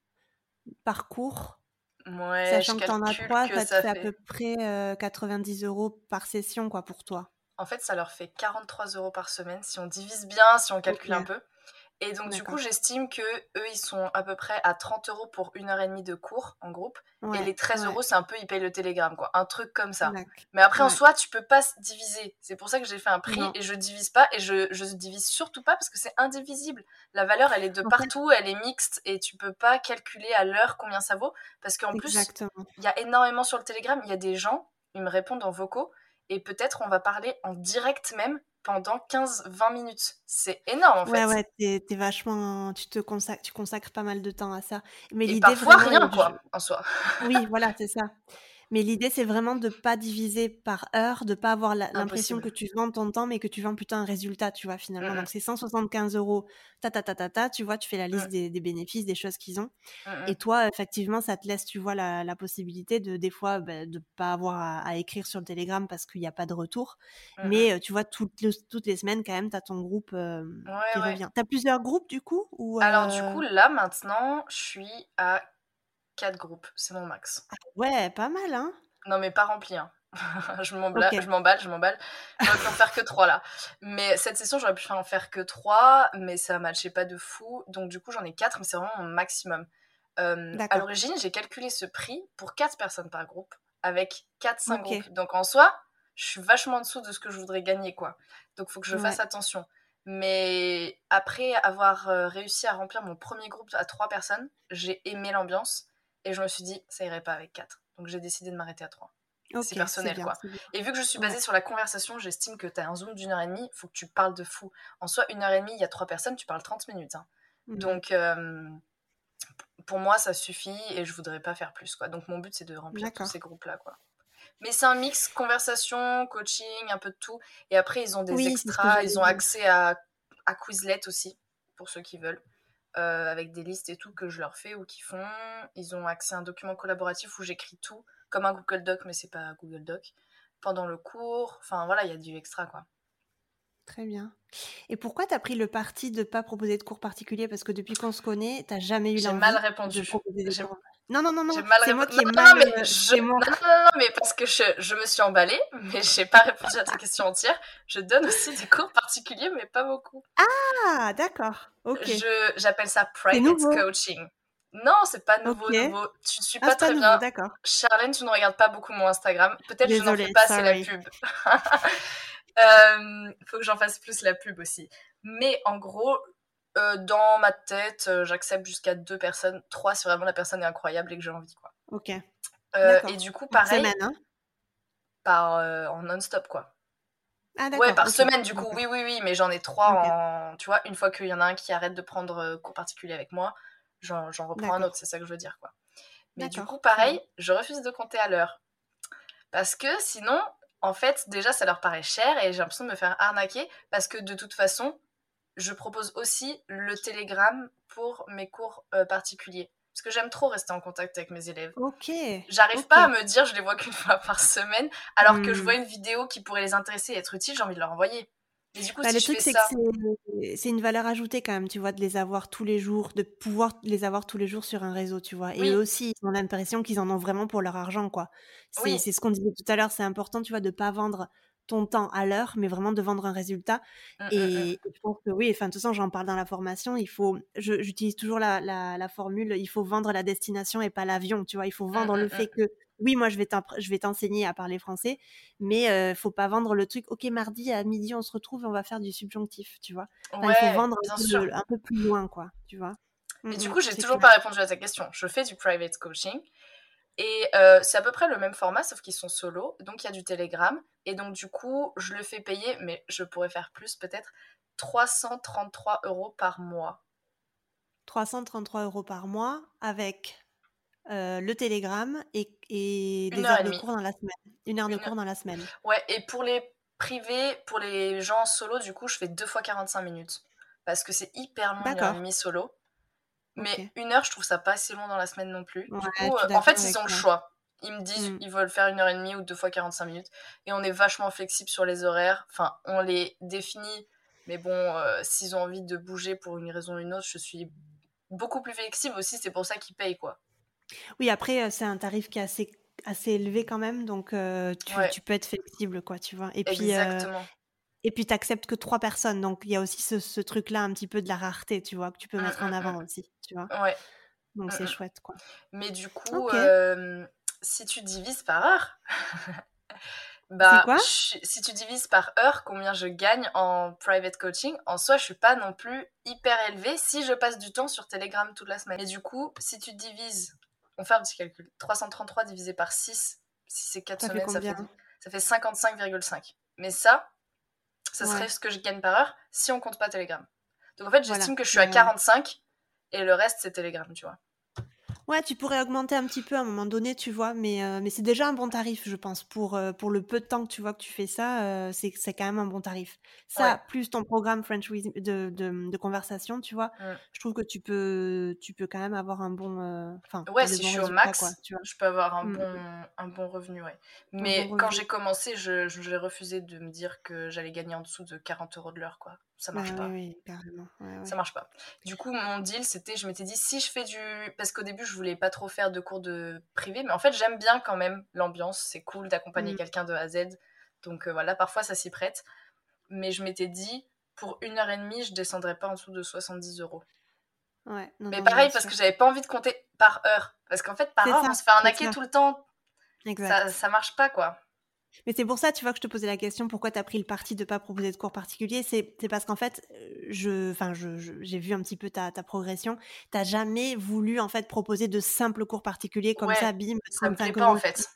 par cours. Ouais, Sachant que t'en as trois, ça te fait à peu près euh, 90 euros par session, quoi, pour toi. En fait, ça leur fait 43 euros par semaine si on divise bien, si on calcule un peu. Et donc, du coup, j'estime que eux, ils sont à peu près à 30 euros pour une heure et demie de cours en groupe. Et les 13 ouais, euros, c'est un peu, ils payent le télégramme, quoi. Un truc comme ça. Mais après, en soi, tu peux pas diviser. C'est pour ça que j'ai fait un prix non. et je divise pas. Et je, je divise surtout pas parce que c'est indivisible. La valeur, elle est de En fait, partout, elle est mixte et tu peux pas calculer à l'heure combien ça vaut. Parce qu'en plus, il y a énormément sur le Telegram. Il y a des gens, ils me répondent en vocaux et peut-être on va parler en direct même pendant 15-20 minutes. C'est énorme en Ouais, fait. ouais, t'es, t'es vachement, tu te consacres, tu consacres pas mal de temps à ça. Mais Et l'idée parfois vraiment, rien, et je- quoi, en soi. oui, voilà, c'est ça. Mais l'idée, c'est vraiment de pas diviser par heure, de pas avoir l'impression que tu vends ton temps, mais que tu vends plutôt un résultat, tu vois, finalement. Mm, Donc, c'est 175 euros, ta, ta, ta, ta, ta, tu vois, tu fais la liste des, des bénéfices, des choses qu'ils ont. mm, mm, Et toi, effectivement, ça te laisse, tu vois, la, la possibilité de, des fois, bah, de pas avoir à, à écrire sur le Telegram parce qu'il n'y a pas de retour. Mais, tu vois, toutes, les- toutes les semaines, quand même, tu as ton groupe euh, qui Ouais, revient. Tu as plusieurs groupes, du coup ou, Alors du coup, là maintenant, je suis à 4 groupes. C'est mon max. Ouais, pas mal, hein Non, mais pas rempli. Hein. je m'embla- Ok. je m'emballe, je m'emballe. J'aurais pu en faire que 3 là. Mais cette session, j'aurais pu en faire que 3, mais ça matchait pas de fou. Donc du coup, j'en ai 4, mais c'est vraiment mon maximum. Euh, à l'origine, j'ai calculé ce prix pour 4 personnes par groupe, avec 4-5 Ok. groupes. Donc en soi, je suis vachement en dessous de ce que je voudrais gagner, quoi. Donc faut que je fasse attention. Mais après avoir euh, réussi à remplir mon premier groupe à 3 personnes, j'ai aimé l'ambiance et je me suis dit, ça irait pas avec 4. Donc j'ai décidé de m'arrêter à 3. Ok, C'est personnel, bien, quoi. Et vu que je suis Ouais. basée sur la conversation, j'estime que tu as un zoom d'une heure et demie, faut que tu parles de fou. En soi, une heure et demie, il y a trois personnes, tu parles 30 minutes. hein. Mhm. Donc, euh, pour moi, ça suffit et je voudrais pas faire plus, quoi. Donc, mon but, c'est de remplir tous ces groupes-là, quoi. Mais c'est un mix conversation, coaching, un peu de tout. Et après, ils ont des Oui, extras, ils ont accès à à Quizlet aussi, pour ceux qui veulent. Euh, avec des listes et tout que je leur fais ou qu'ils font. Ils ont accès à un document collaboratif où j'écris tout, comme un Google Doc, mais c'est pas Google Doc, pendant le cours. Enfin voilà, il y a du extra quoi. Très bien. Et pourquoi tu as pris le parti de ne pas proposer de cours particuliers? Parce que depuis qu'on se connaît, tu n'as jamais eu l'envie mal répondu. de proposer des cours? Non, non, non, non, c'est moi qui ai mal... mais je... non, non, non, mais parce que je, je me suis emballée, mais j'ai pas répondu à ta question entière. Je donne aussi des cours particuliers, mais pas beaucoup. Ah, d'accord. Ok. J'appelle ça private coaching. Non, c'est pas nouveau, nouveau. Tu ne suis ah, pas très bien. D'accord. Charlène, tu ne regardes pas beaucoup mon Instagram. Peut-être que je n'en fais pas c'est la pub. euh, faut que j'en fasse plus la pub aussi. Mais en gros, euh, dans ma tête, euh, j'accepte jusqu'à deux personnes. Trois, si vraiment la personne est incroyable et que j'ai envie, quoi. Ok. Euh, et du coup, pareil. Semaine, hein? par, en non-stop, quoi. Ah, ouais, par semaine, du coup, oui, oui, oui, mais j'en ai trois en. Tu vois, une fois qu'il y en a un qui arrête de prendre cours particulier avec moi, j'en reprends un autre, c'est ça que je veux dire, quoi. Mais du coup, pareil, je refuse de compter à l'heure. Parce que sinon, en fait, déjà, ça leur paraît cher et j'ai l'impression de me faire arnaquer parce que de toute façon, je propose aussi le Telegram pour mes cours euh, particuliers. Parce que j'aime trop rester en contact avec mes élèves. Ok. J'arrive pas à me dire je les vois qu'une fois par semaine, alors que je hmm. vois une vidéo qui pourrait les intéresser et être utile, j'ai envie de leur envoyer. Et du coup, bah, si le truc, c'est que c'est une valeur ajoutée quand même, tu vois, de les avoir tous les jours, de pouvoir les avoir tous les jours sur un réseau, tu vois. Et eux aussi, ils ont l'impression qu'ils en ont vraiment pour leur argent, quoi. C'est ce qu'on disait tout à l'heure, c'est important, tu vois, de pas vendre ton temps à l'heure, mais vraiment de vendre un résultat. Mmh, mmh, et, mmh. je pense que oui, enfin, de toute façon, j'en parle dans la formation, il faut, j'utilise toujours la, la, formule, il faut vendre la destination et pas l'avion, tu vois, il faut vendre le fait que, oui, moi, je vais t'enseigner à parler français, mais euh, faut pas vendre le truc, ok, mardi à midi, on se retrouve et on va faire du subjonctif, tu vois? il faut vendre un peu, un peu, plus loin, quoi, tu vois? Mais du coup, j'ai toujours pas répondu à ta question. Je fais du private coaching. Et euh, c'est à peu près le même format, sauf qu'ils sont solo. Donc il y a du Telegram. Et donc du coup, je le fais payer, mais je pourrais faire plus peut-être, 333 euros par mois. 333 euros par mois avec euh, le Telegram et, et des heures, de cours dans la semaine. Une heure de cours dans la semaine. Ouais, et pour les privés, pour les gens solo, du coup, je fais deux fois 45 minutes. Parce que c'est hyper long, une heure et demie solo. Mais une heure, je trouve ça pas assez long dans la semaine non plus. du coup, euh, en fait, ils ont le choix. Ils me disent, mmh. ils veulent faire une heure et demie ou deux fois 45 minutes. Et on est vachement flexible sur les horaires. Enfin, on les définit. Mais bon, euh, s'ils ont envie de bouger pour une raison ou une autre, je suis beaucoup plus flexible aussi. C'est pour ça qu'ils payent, quoi. Oui, après, euh, c'est un tarif qui est assez assez élevé quand même, donc tu, tu, peux être flexible, quoi, tu vois. Et puis, Exactement. Et puis, tu n'acceptes que trois personnes. Donc, il y a aussi ce, truc-là, un petit peu de la rareté, tu vois, que tu peux mmh, mettre en mmh, avant mmh. aussi, tu vois. Ouais. Donc, c'est chouette, quoi. Mais du coup, si tu divises par heure, bah, quoi? si tu divises par heure combien je gagne en private coaching, en soi, je suis pas non plus hyper élevée si je passe du temps sur Telegram toute la semaine. Et du coup, si tu divises, on fait un petit calcul, 333 divisé par 6, si c'est 4 semaines, ça fait, ça fait 55,5. Mais ça, ça serait ce que je gagne par heure si on compte pas Telegram. Donc en fait, j'estime que je suis à 45 et le reste, c'est Telegram, tu vois. Ouais, tu pourrais augmenter un petit peu à un moment donné, tu vois, mais, euh, mais c'est déjà un bon tarif, je pense. Pour, euh, pour le peu de temps que tu vois que tu fais ça, euh, c'est, c'est quand même un bon tarif. Ça, plus ton programme French de, de, de, conversation, tu vois, mm. je trouve que tu peux, tu peux quand même avoir un bon. Enfin, ouais, si je suis au max, tu vois. je peux avoir un, mm. bon, un bon revenu, ouais. Mais quand j'ai commencé, je, j'ai refusé de me dire que j'allais gagner en dessous de 40 euros de l'heure, quoi ça marche pas. Oui, carrément. Ça marche pas. Du coup, mon deal, c'était, je m'étais dit, si je fais du. Parce qu'au début, je voulais pas trop faire de cours de privé, mais en fait, j'aime bien quand même l'ambiance. C'est cool d'accompagner mmh. quelqu'un de A à Z. Donc euh, voilà, parfois, ça s'y prête. Mais je m'étais dit, pour une heure et demie, je descendrais pas en dessous de 70 euros. Ouais, mais pareil, parce que j'avais pas envie de compter par heure. Parce qu'en fait, par heure, on se fait arnaquer tout le temps. Ça, ça marche pas, quoi. Mais c'est pour ça, tu vois, que je te posais la question, pourquoi tu as pris le parti de ne pas proposer de cours particuliers? C'est parce qu'en fait, je, enfin, je, j'ai vu un petit peu ta, ta progression. Tu n'as jamais voulu, en fait, proposer de simples cours particuliers comme ça, bim, ça me plaît pas, en fait.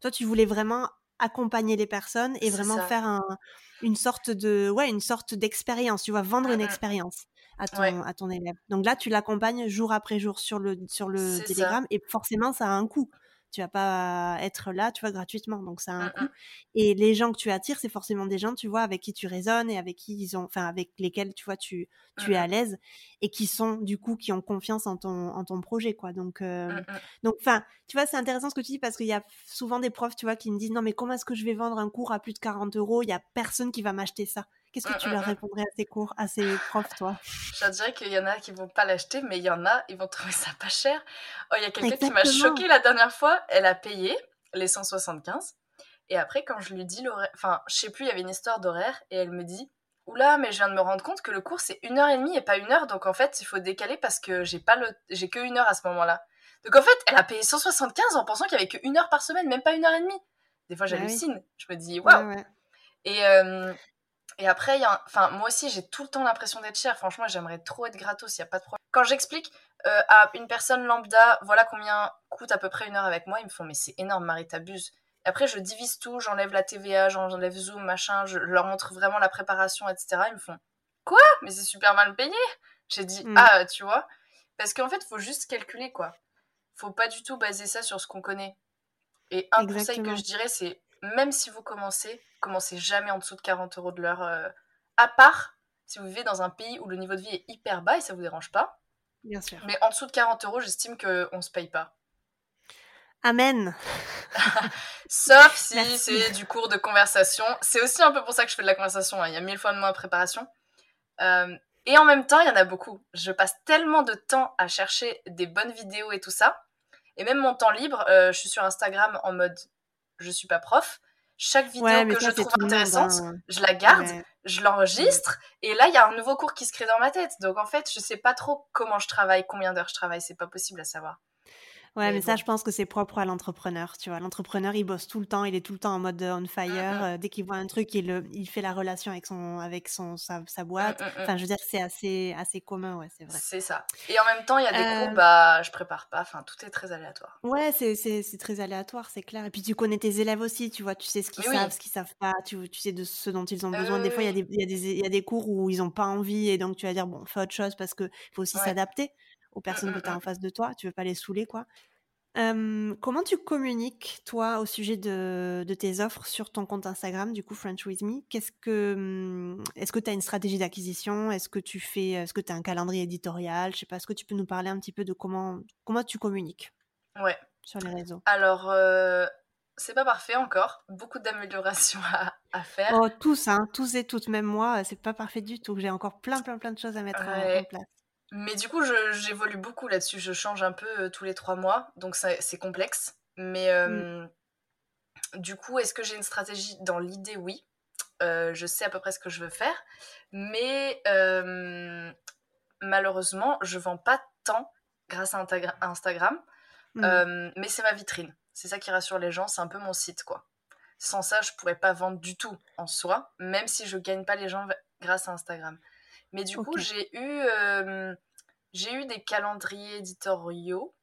Toi, tu voulais vraiment accompagner les personnes et vraiment faire un, une sorte de ouais une sorte d'expérience tu vois vendre une expérience à ton à ton élève. Donc là tu l'accompagnes jour après jour sur le sur le Telegram et forcément ça a un coût Tu vas pas être là, tu vois, gratuitement. Donc ça a un Mmh, coût. mmh. Et les gens que tu attires, c'est forcément des gens, tu vois, avec qui tu résonnes et avec qui ils ont, enfin, avec lesquels, tu vois, tu, tu es à mmh. l'aise et qui sont, du coup, qui ont confiance en ton, en ton projet, quoi. Donc, euh, donc, enfin, tu vois, c'est intéressant ce que tu dis parce qu'il y a souvent des profs, tu vois, qui me disent non, mais comment est-ce que je vais vendre un cours à plus de 40 euros? Il y a personne qui va m'acheter ça. Qu'est-ce que Mmh, tu leur mmh. répondrais à ces cours, à ces profs, toi? Je dirais qu'il y en a qui vont pas l'acheter, mais il y en a, ils vont trouver ça pas cher. Oh, il y a quelqu'un qui m'a Exactement. choqué la dernière fois. Elle a payé les 175. Et après, quand je lui dis l'horaire, enfin, je sais plus, il y avait une histoire d'horaire, et elle me dit Oula, mais je viens de me rendre compte que le cours c'est une heure et demie et pas une heure, donc en fait, il faut décaler parce que j'ai pas le, j'ai que une heure à ce moment-là. Donc en fait, elle a payé 175 en pensant qu'il y avait que une heure par semaine, même pas une heure et demie. Des fois, Bah oui. j'hallucine. Je me dis Ouais, Waouh. ouais. Et, euh, et après, il y a un- enfin, moi aussi, j'ai tout le temps l'impression d'être cher. Franchement, j'aimerais trop être gratos, il n'y a pas de problème. Quand j'explique euh, à une personne lambda, voilà combien coûte à peu près une heure avec moi, ils me font, mais c'est énorme, Marie, t'abuses. Après, je divise tout, j'enlève la TVA, j'enlève Zoom, machin, je leur montre vraiment la préparation, etc. Ils me font, quoi? Mais c'est super mal payé J'ai dit, Mm. ah, tu vois Parce qu'en fait, faut juste calculer, quoi. Faut pas du tout baser ça sur ce qu'on connaît. Et un conseil que je dirais, c'est même si vous commencez, commencez jamais en dessous de 40 euros de l'heure. euh, à part si vous vivez dans un pays où le niveau de vie est hyper bas et ça vous dérange pas. Bien sûr. Mais en dessous de 40 euros, j'estime qu'on se paye pas. Amen. Sauf si c'est du cours de conversation. C'est aussi un peu pour ça que je fais de la conversation. hein. Il y a mille fois de moins de préparation. Euh, et en même temps, il y en a beaucoup. Je passe tellement de temps à chercher des bonnes vidéos et tout ça. Et même mon temps libre, euh, je suis sur Instagram en mode je suis pas prof. Chaque vidéo Ouais, que ça, je trouve intéressante, hein. je la garde, Ouais. je l'enregistre, et là, il y a un nouveau cours qui se crée dans ma tête. Donc en fait, je sais pas trop comment je travaille, combien d'heures je travaille, c'est pas possible à savoir. Ouais, Mais mais ça, je pense que c'est propre à l'entrepreneur, tu vois. L'entrepreneur, il bosse tout le temps, il est tout le temps en mode euh, on fire. Mm, mm. euh, dès qu'il voit un truc, il, il fait la relation avec son, avec son, sa, sa boîte. Mm, mm. Enfin, je veux dire, c'est assez, assez commun, ouais, c'est vrai. C'est ça. Et en même temps, il y a des Euh, cours, bah, je prépare pas. Enfin, tout est très aléatoire. Ouais, c'est, c'est, c'est très aléatoire, c'est clair. Et puis tu connais tes élèves aussi, tu vois, tu sais ce qu'ils Mais oui. savent, ce qu'ils savent pas, tu, tu sais de ce dont ils ont Euh, besoin. Des fois, il y, a des, il y, a des, il y a des cours où ils ont pas envie et donc tu vas dire, bon, fais autre chose parce qu'il faut aussi Ouais. Aux Mm, personnes que mm, tu as en face de toi, tu veux pas les saouler, quoi. Euh, comment tu communiques, toi, au sujet de, de tes offres sur ton compte Instagram, du coup, French With Me? Qu'est-ce que, Est-ce que tu as une stratégie d'acquisition? Est-ce que tu fais, est-ce que tu as un calendrier éditorial? Je sais pas, est-ce que tu peux nous parler un petit peu de comment, comment tu communiques Ouais. sur les réseaux? Alors, euh, c'est pas parfait encore. Beaucoup d'améliorations à, à faire. Oh, tous, hein, tous et toutes, même moi, euh, c'est pas parfait du tout. J'ai encore plein, plein, plein de choses à mettre en- en, place. Mais du coup, j'évolue beaucoup là-dessus. Je change un peu euh, tous les trois mois. Donc, c'est complexe. Mais Mm. euh, du coup, est-ce que j'ai une stratégie Dans l'idée, oui. Euh, je sais à peu près ce que je veux faire. Mais malheureusement, je vends pas tant grâce à Instagram. Mm. Euh, mais c'est ma vitrine. C'est ça qui rassure les gens. C'est un peu mon site, quoi. Sans ça, je pourrais pas vendre du tout en soi, même si je gagne pas les gens grâce à Instagram. Mais du coup, j'ai eu, euh, j'ai eu des calendriers éditoriaux.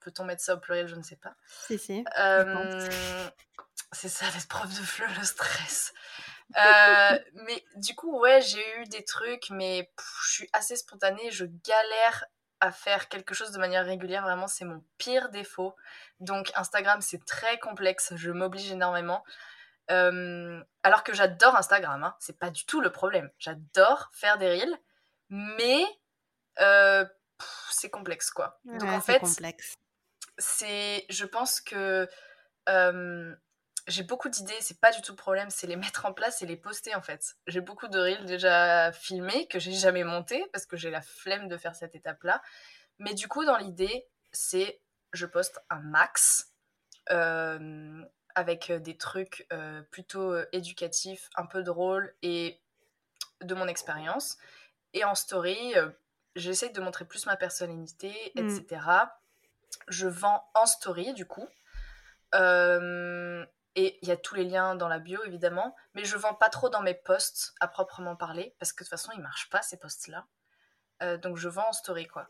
Peut-on mettre ça au pluriel? Je ne sais pas. Si, si. Euh, c'est ça, les profs de fleurs, le stress. Euh, mais du coup, ouais, j'ai eu des trucs, mais je suis assez spontanée. Je galère à faire quelque chose de manière régulière. Vraiment, c'est mon pire défaut. Donc, Instagram, c'est très complexe. Je m'oblige énormément. Euh, alors que j'adore Instagram, hein. c'est pas du tout le problème. J'adore faire des reels, mais euh, c'est complexe, quoi. Donc, Ouais, en c'est fait, complexe. c'est je pense que euh, j'ai beaucoup d'idées c'est pas du tout le problème c'est les mettre en place et les poster en fait j'ai beaucoup de reels déjà filmés que j'ai jamais montés parce que j'ai la flemme de faire cette étape là mais du coup dans l'idée c'est je poste un max euh, avec des trucs euh, plutôt éducatifs un peu drôles et de mon expérience et en story euh, j'essaye de montrer plus ma personnalité Mm. etc je vends en story du coup. Euh, et il y a tous les liens dans la bio évidemment, mais je vends pas trop dans mes posts à proprement parler parce que de toute façon ils marchent pas ces posts là. donc je vends en story quoi.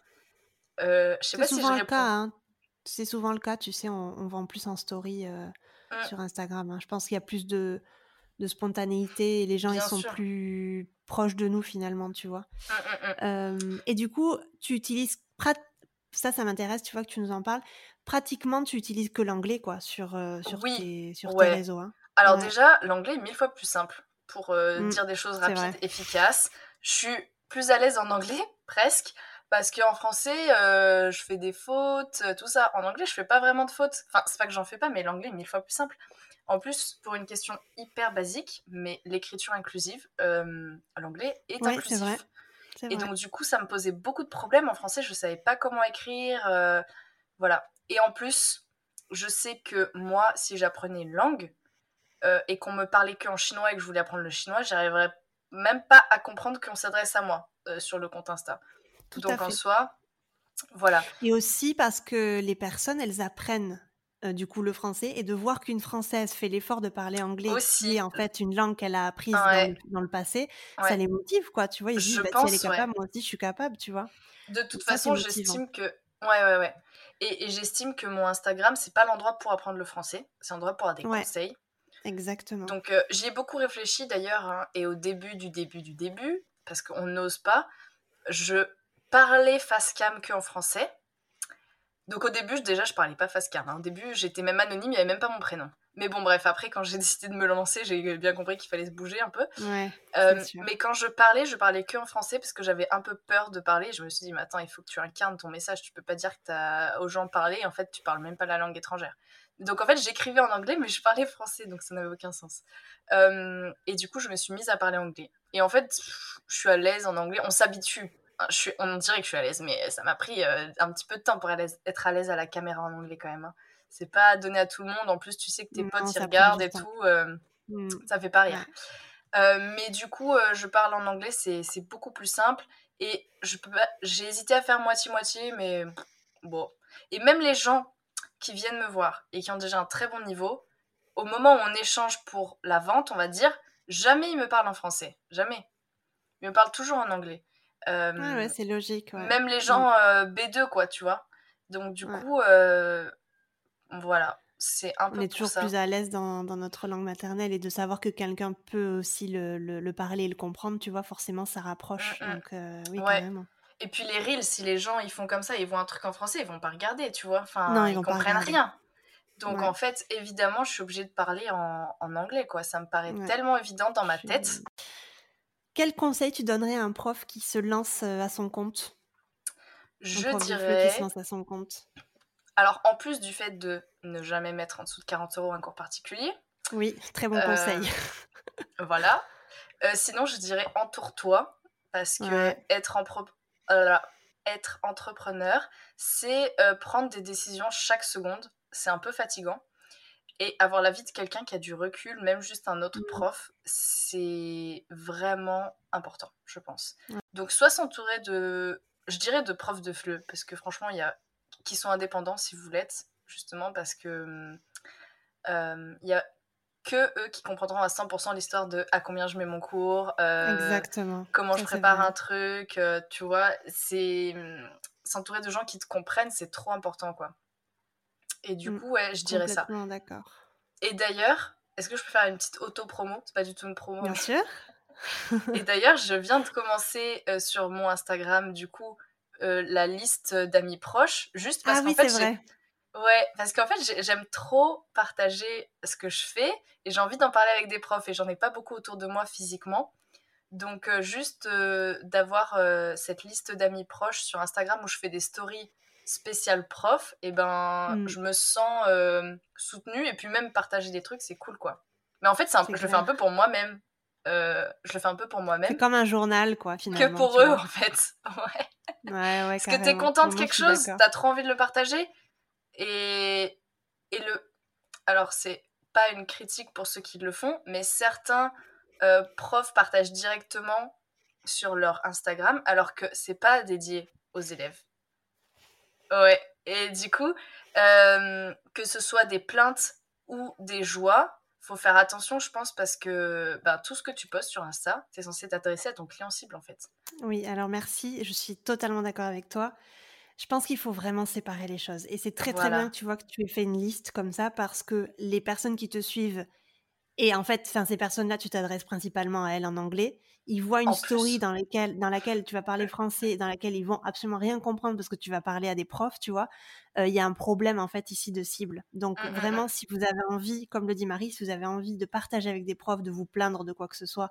Je sais C'est pas si je souvent le réponds. cas, hein. C'est souvent le cas, tu sais, on, on vend plus en story Mm. sur Instagram. hein. Je pense qu'il y a plus de, de spontanéité et les gens, Bien ils sont sûr. plus proches de nous finalement, tu vois. Mm. Euh, et du coup, tu utilises prat- ça, ça m'intéresse, tu vois, que tu nous en parles. Pratiquement, tu utilises que l'anglais, quoi, sur, euh, sur, Oui, tes, sur tes réseaux. Hein. Alors Ouais. déjà, l'anglais est mille fois plus simple pour euh, Mm, dire des choses rapides, efficaces. Je suis plus à l'aise en anglais, presque, parce qu'en français, euh, je fais des fautes, euh, tout ça. En anglais, je fais pas vraiment de fautes. Enfin, c'est pas que j'en fais pas, mais l'anglais est mille fois plus simple. En plus, pour une question hyper basique, mais l'écriture inclusive, euh, l'anglais est Ouais, inclusif. vrai. Et vrai. donc, du coup, ça me posait beaucoup de problèmes. En français, je savais pas comment écrire. euh, voilà. Et en plus, je sais que moi, si j'apprenais une langue et qu'on me parlait que en chinois et que je voulais apprendre le chinois, j'arriverais même pas à comprendre qu'on s'adresse à moi sur le compte Insta. Tout Donc, à en soi, voilà. Et aussi parce que les personnes, elles apprennent euh, du coup le français et de voir qu'une Française fait l'effort de parler anglais, qui Aussi, est en fait une langue qu'elle a apprise dans ouais, le, dans le passé, ça les motive, quoi. Tu vois, ils se disent, Je bah, si elle est pense, ouais. capable, moi aussi je suis capable, tu vois. De toute ça, façon, j'estime que. Ouais, ouais, ouais. Et, et j'estime que mon Instagram, c'est pas l'endroit pour apprendre le français, c'est l'endroit pour avoir des conseils. exactement. Donc euh, j'y ai beaucoup réfléchi d'ailleurs, hein, et au début du début du début, parce qu'on n'ose pas, je parlais face cam que en français. Donc au début, déjà, je parlais pas face cam. hein. Au début, j'étais même anonyme, il n'y avait même pas mon prénom. Mais bon, bref, après, quand j'ai décidé de me lancer, j'ai bien compris qu'il fallait se bouger un peu. Ouais, Euh, mais quand je parlais, je parlais que en français parce que j'avais un peu peur de parler. Je me suis dit, mais attends, il faut que tu incarnes ton message. Tu peux pas dire que aux gens parlé. En fait, tu parles même pas la langue étrangère. Donc en fait, j'écrivais en anglais, mais je parlais français, donc ça n'avait aucun sens. Euh, et du coup, je me suis mise à parler anglais. Et en fait, je suis à l'aise en anglais. On s'habitue. Je suis, on dirait que je suis à l'aise, mais ça m'a pris euh, un petit peu de temps pour à être à l'aise à la caméra en anglais quand même. hein. C'est pas donné à tout le monde. En plus, tu sais que tes Non, potes prend regardent et temps. tout. euh, Mm, ça fait pas rire. ouais. Euh, mais du coup, je parle en anglais, c'est beaucoup plus simple. Et j'ai hésité à faire moitié-moitié, mais bon. Et même les gens qui viennent me voir et qui ont déjà un très bon niveau, au moment où on échange pour la vente, on va dire, jamais ils me parlent en français. Jamais. Ils me parlent toujours en anglais. Euh, ouais, c'est logique, ouais. même les Mm, gens euh, B2, quoi, tu vois. Donc, du coup, euh, voilà. C'est un On peu est pour toujours ça. plus à l'aise dans, dans notre langue maternelle et de savoir que quelqu'un peut aussi le, le- le parler et le comprendre, tu vois, forcément, ça rapproche. Mm, mm. Donc, oui, carrément. Et puis les reels, si les gens ils font comme ça, ils voient un truc en français, ils vont pas regarder, tu vois. Non, Enfin, ils ils pas comprennent rien. Donc en fait, évidemment, je suis obligée de parler en, en anglais, quoi. Ça me paraît tellement évident dans ma tête. Quel conseil tu donnerais à un prof qui se lance euh, à son compte? Je qui se dirais. lance à son compte Alors, en plus du fait de ne jamais mettre en dessous de 40 euros un cours particulier, Oui, très bon euh, conseil. voilà. Euh, sinon, je dirais entoure-toi, parce que Ouais, être, en pro- euh, là, être entrepreneur, c'est prendre des décisions chaque seconde. C'est un peu fatigant. Et avoir l'avis de quelqu'un qui a du recul, même juste un autre Mm, prof, c'est vraiment important, je pense. Donc, soit s'entourer de, je dirais de profs de FLE, parce que franchement, il y a qui sont indépendants si vous l'êtes, justement parce que euh, il y a que eux qui comprendront à 100% l'histoire de à combien je mets mon cours, euh, Exactement. comment je prépare un truc, euh, tu vois, c'est hum, s'entourer de gens qui te comprennent, c'est trop important quoi. Et du Mm, coup, ouais, je dirais ça. D'accord. Et d'ailleurs, est-ce que je peux faire une petite auto-promo? C'est pas du tout une promo, Bien sûr. Et d'ailleurs, je viens de commencer euh, sur mon Instagram, du coup, euh, la liste d'amis proches, juste parce Ah qu'en oui, fait, vrai. Ouais, parce qu'en fait, j'ai- j'aime trop partager ce que je fais et j'ai envie d'en parler avec des profs et j'en ai pas beaucoup autour de moi physiquement. Donc, euh, juste d'avoir cette liste d'amis proches sur Instagram où je fais des stories spéciales profs, et ben, Mm, je me sens euh, soutenue et puis même partager des trucs, c'est cool quoi. Mais en fait, c'est un- C'est je le fais un peu pour moi-même. Euh, je le fais un peu pour C'est moi-même comme un journal, quoi, que finalement, pour tu eux vois. en fait. Ouais. Ouais, ouais, Parce que t'es carrément. content Non, de quelque chose, t'as trop envie de le partager et, et le. Alors, c'est pas une critique pour ceux qui le font, mais certains euh, profs partagent directement sur leur Instagram alors que c'est pas dédié aux élèves. Ouais, et du coup, euh, que ce soit des plaintes ou des joies, faut faire attention, je pense, parce que ben, tout ce que tu postes sur Insta, t'es censé t'adresser à ton client cible en fait. Oui, alors merci, je suis totalement d'accord avec toi. Je pense qu'il faut vraiment séparer les choses. Et c'est très très bien que tu vois que tu aies fait une liste comme ça parce que les personnes qui te suivent, et en fait, ces personnes-là, tu t'adresses principalement à elles en anglais, ils voient une story dans, laquelle, dans laquelle tu vas parler français, dans laquelle ils vont absolument rien comprendre parce que tu vas parler à des profs, tu vois, euh, il y a un problème en fait ici de cible. Donc mmh, mmh, vraiment, mmh. si vous avez envie, comme le dit Marie, si vous avez envie de partager avec des profs, de vous plaindre de quoi que ce soit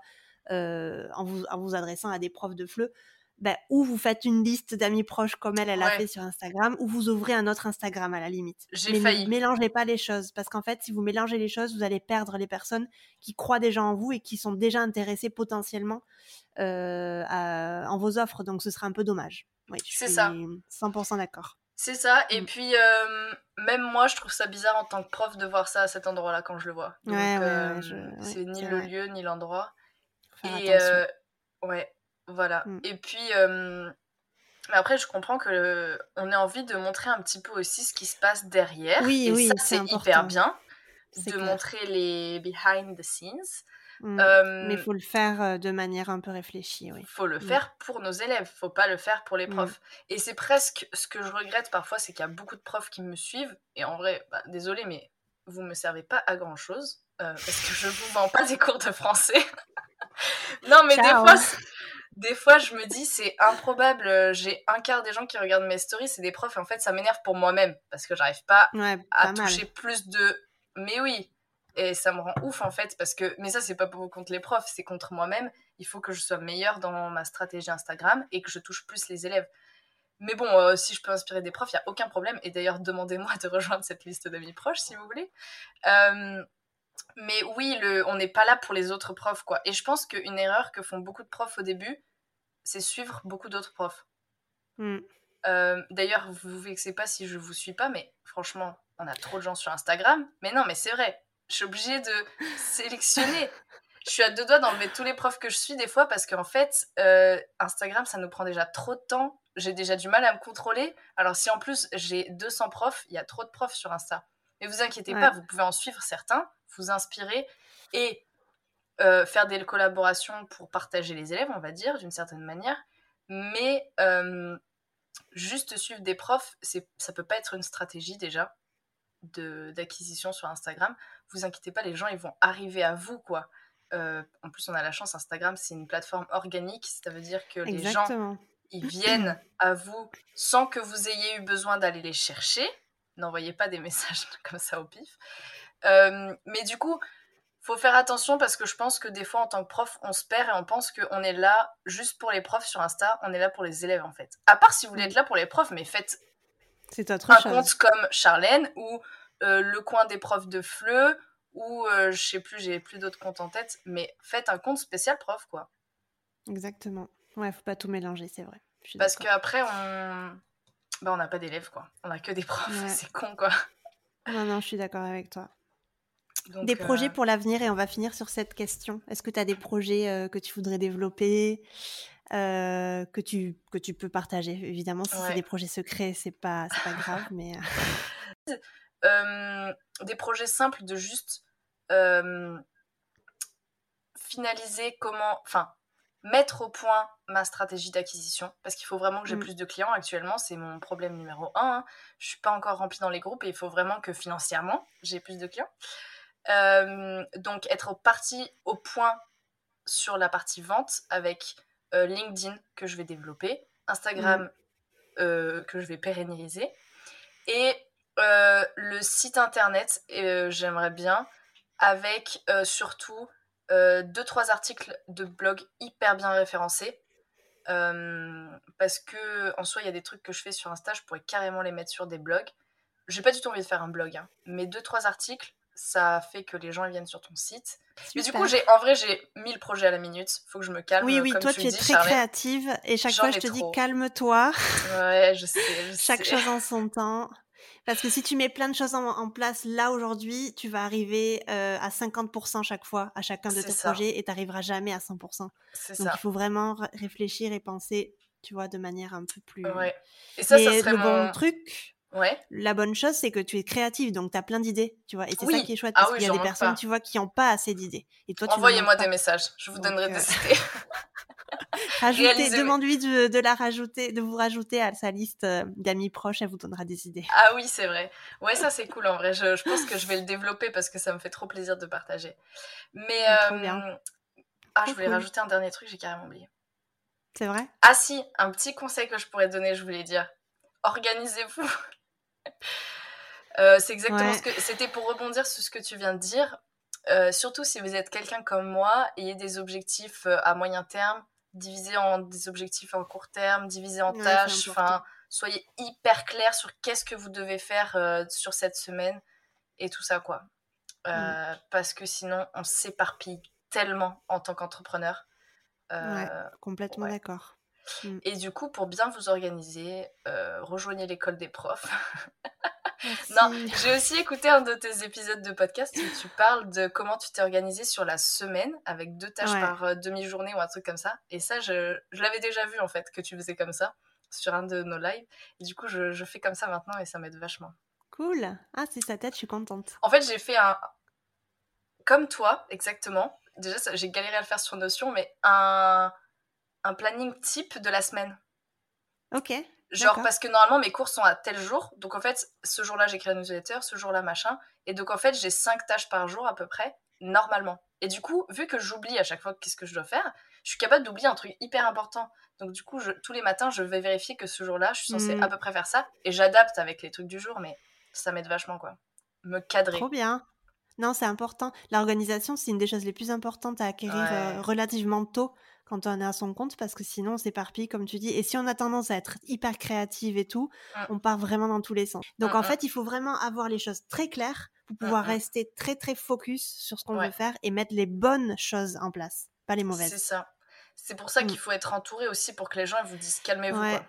euh, en, vous, en vous adressant à des profs de FLE, ben, ou vous faites une liste d'amis proches comme elle, elle a fait sur Instagram, ou vous ouvrez un autre Instagram à la limite. J'ai failli. Ne mélangez pas les choses, parce qu'en fait, si vous mélangez les choses, vous allez perdre les personnes qui croient déjà en vous et qui sont déjà intéressées potentiellement euh, en vos offres. Donc, ce sera un peu dommage. Oui, je suis ça. 100% d'accord. C'est ça. Et mm. puis, euh, même moi, je trouve ça bizarre en tant que prof de voir ça à cet endroit-là quand je le vois. Donc, ouais, euh, c'est ni le lieu ni l'endroit. Et ouais, voilà. Mm. Et puis, mais après, je comprends que on ait envie de montrer un petit peu aussi ce qui se passe derrière. Oui, et oui, c'est hyper bien de montrer les behind the scenes. Mm. Mais il faut le faire de manière un peu réfléchie, oui. faut le mm. faire pour nos élèves, faut pas le faire pour les profs. Et c'est presque ce que je regrette parfois, c'est qu'il y a beaucoup de profs qui me suivent. Et en vrai, bah, désolé, mais vous me servez pas à grand chose parce que je vous vends pas des cours de français. non, mais des fois, des fois, je me dis, c'est improbable. Euh, j'ai un quart des gens qui regardent mes stories, c'est des profs. Et en fait, ça m'énerve pour moi-même parce que j'arrive pas, à toucher plus de. Mais oui. Et ça me rend ouf en fait parce que. Mais ça, c'est pas pour contre les profs, c'est contre moi-même. Il faut que je sois meilleure dans ma stratégie Instagram et que je touche plus les élèves. Mais bon, euh, si je peux inspirer des profs, il n'y a aucun problème. Et d'ailleurs, demandez-moi de rejoindre cette liste d'amis proches si vous voulez. Euh, mais oui, le, on n'est pas là pour les autres profs, quoi. Et je pense qu'une erreur que font beaucoup de profs au début, c'est suivre beaucoup d'autres profs. Hmm. Euh, d'ailleurs, vous vous vexez pas si je vous suis pas, mais franchement, on a trop de gens sur Instagram. Mais non, mais c'est vrai. Je suis obligée de sélectionner. je suis à deux doigts d'enlever tous les profs que je suis des fois parce qu'en fait, euh, Instagram, ça nous prend déjà trop de temps. J'ai déjà du mal à me contrôler. Alors si en plus j'ai 200 profs, il y a trop de profs sur Insta. Mais vous inquiétez pas, vous pouvez en suivre certains, vous inspirer et euh, faire des collaborations pour partager les élèves, on va dire, d'une certaine manière. Mais euh, juste suivre des profs, ça peut pas être une stratégie déjà d'acquisition sur Instagram. Vous inquiétez pas, les gens ils vont arriver à vous quoi. Euh, en plus, on a la chance, Instagram c'est une plateforme organique, ça veut dire que les gens ils viennent à vous sans que vous ayez eu besoin d'aller les chercher. N'envoyez pas des messages comme ça au pif. Mais du coup, faut faire attention parce que je pense que des fois, en tant que prof, on se perd et on pense qu'on est là juste pour les profs sur Insta, on est là pour les élèves en fait. À part si vous voulez être là pour les profs, mais faites un compte comme Charlène ou euh, le coin des profs de FLE ou euh, je sais plus, j'ai plus d'autres comptes en tête, mais faites un compte spécial prof quoi. Exactement. Ouais, faut pas tout mélanger, c'est vrai. Parce qu'après, on bah, on n'a pas d'élèves quoi. On a que des profs, c'est con quoi. Non, non, je suis d'accord avec toi des projets euh, pour l'avenir et on va finir sur cette question. Est-ce que tu as des projets euh, que tu voudrais développer, euh, que, tu, que tu peux partager? Évidemment, si c'est des projets secrets, c'est pas, pas grave, mais. des projets simples de juste finaliser comment. Enfin, mettre au point ma stratégie d'acquisition parce qu'il faut vraiment que j'ai mmh. plus de clients actuellement c'est mon problème numéro un Je hein. je suis pas encore remplie dans les groupes et il faut vraiment que financièrement j'ai plus de clients donc être parti au point sur la partie vente avec euh, LinkedIn que je vais développer, Instagram mm. euh, que je vais pérenniser et le site internet, j'aimerais bien, avec surtout deux trois articles de blog hyper bien référencés. parce que en soi, il y a des trucs que je fais sur Insta, je pourrais carrément les mettre sur des blogs. J'ai pas du tout envie de faire un blog, hein, mais deux trois articles ça fait que les gens viennent sur ton site. Mais du coup, j'ai en vrai, j'ai 1000 projets à la minute. Faut que je me calme. Oui, oui, toi, tu, es très créative et chaque fois, je te dis calme-toi. Ouais, je sais. chaque chose en son temps. Parce que si tu mets plein de choses en, place là aujourd'hui, tu vas arriver euh, à 50% chaque fois à chacun de tes projets et tu n'arriveras jamais à 100%. Donc il faut vraiment réfléchir et penser, tu vois, de manière un peu plus. Ouais. Et ça, ça serait le mon... bon truc, Ouais. La bonne chose, c'est que tu es créative, donc tu as plein d'idées, tu vois. Et c'est ça qui est chouette, ah parce qu'il y a des personnes, tu vois, qui n'ont pas assez d'idées. Et toi, Envoyez-moi des messages, je vous donnerai des euh, idées. demande-lui de, la rajouter, de vous rajouter à sa liste euh, d'amis proches, elle vous donnera des idées. Ah oui, c'est vrai. Ouais, ça c'est cool en vrai. Je, pense que je vais le développer parce que ça me fait trop plaisir de partager. Mais euh, Ah, je voulais rajouter un dernier truc, j'ai carrément oublié. C'est vrai? Ah si, un petit conseil que je pourrais donner, je voulais dire. Organisez-vous. Euh, c'est exactement ce que c'était pour rebondir sur ce que tu viens de dire. Euh, surtout si vous êtes quelqu'un comme moi, ayez des objectifs euh, à moyen terme, divisés en des objectifs en court terme, divisés en tâches. Enfin, soyez hyper clair sur qu'est-ce que vous devez faire sur cette semaine et tout ça quoi. Mm. Parce que sinon, on s'éparpille tellement en tant qu'entrepreneur. complètement d'accord. Mm. Et du coup, pour bien vous organiser, rejoignez l'école des profs. non, j'ai aussi écouté un de tes épisodes de podcast où tu parles de comment tu t'es organisé sur la semaine avec deux tâches par euh, demi-journée ou un truc comme ça. Et ça, je, je l'avais déjà vu en fait, que tu faisais comme ça sur un de nos lives. Et du coup, je, je fais comme ça maintenant et ça m'aide vachement. Cool. Ah, si ça t'aide, je suis contente. En fait, j'ai fait un. Comme toi, exactement. Déjà, j'ai galéré à le faire sur Notion, mais un, un planning type de la semaine. Ok. Genre parce que normalement mes cours sont à tel jour, donc en fait ce jour-là j'écris la newsletter, ce jour-là machin, et donc en fait j'ai cinq tâches par jour à peu près, normalement. Et du coup, vu que j'oublie à chaque fois qu'est-ce que je dois faire, je suis capable d'oublier un truc hyper important. Donc du coup, je, tous les matins, je vais vérifier que ce jour-là, je suis censée hmm. à peu près faire ça, et j'adapte avec les trucs du jour, mais ça m'aide vachement quoi. Me cadrer. Trop bien. Non, c'est important. L'organisation, c'est une des choses les plus importantes à acquérir euh, relativement tôt quand on est à son compte parce que sinon on s'éparpille comme tu dis. Et si on a tendance à être hyper créative et tout mmh. on part vraiment dans tous les sens. Donc en mmh, mmh. fait il faut vraiment avoir les choses très claires pour pouvoir rester très très focus sur ce qu'on veut faire et mettre les bonnes choses en place pas les mauvaises. C'est ça. C'est pour ça qu'il faut être entouré aussi pour que les gens vous disent calmez-vous ouais.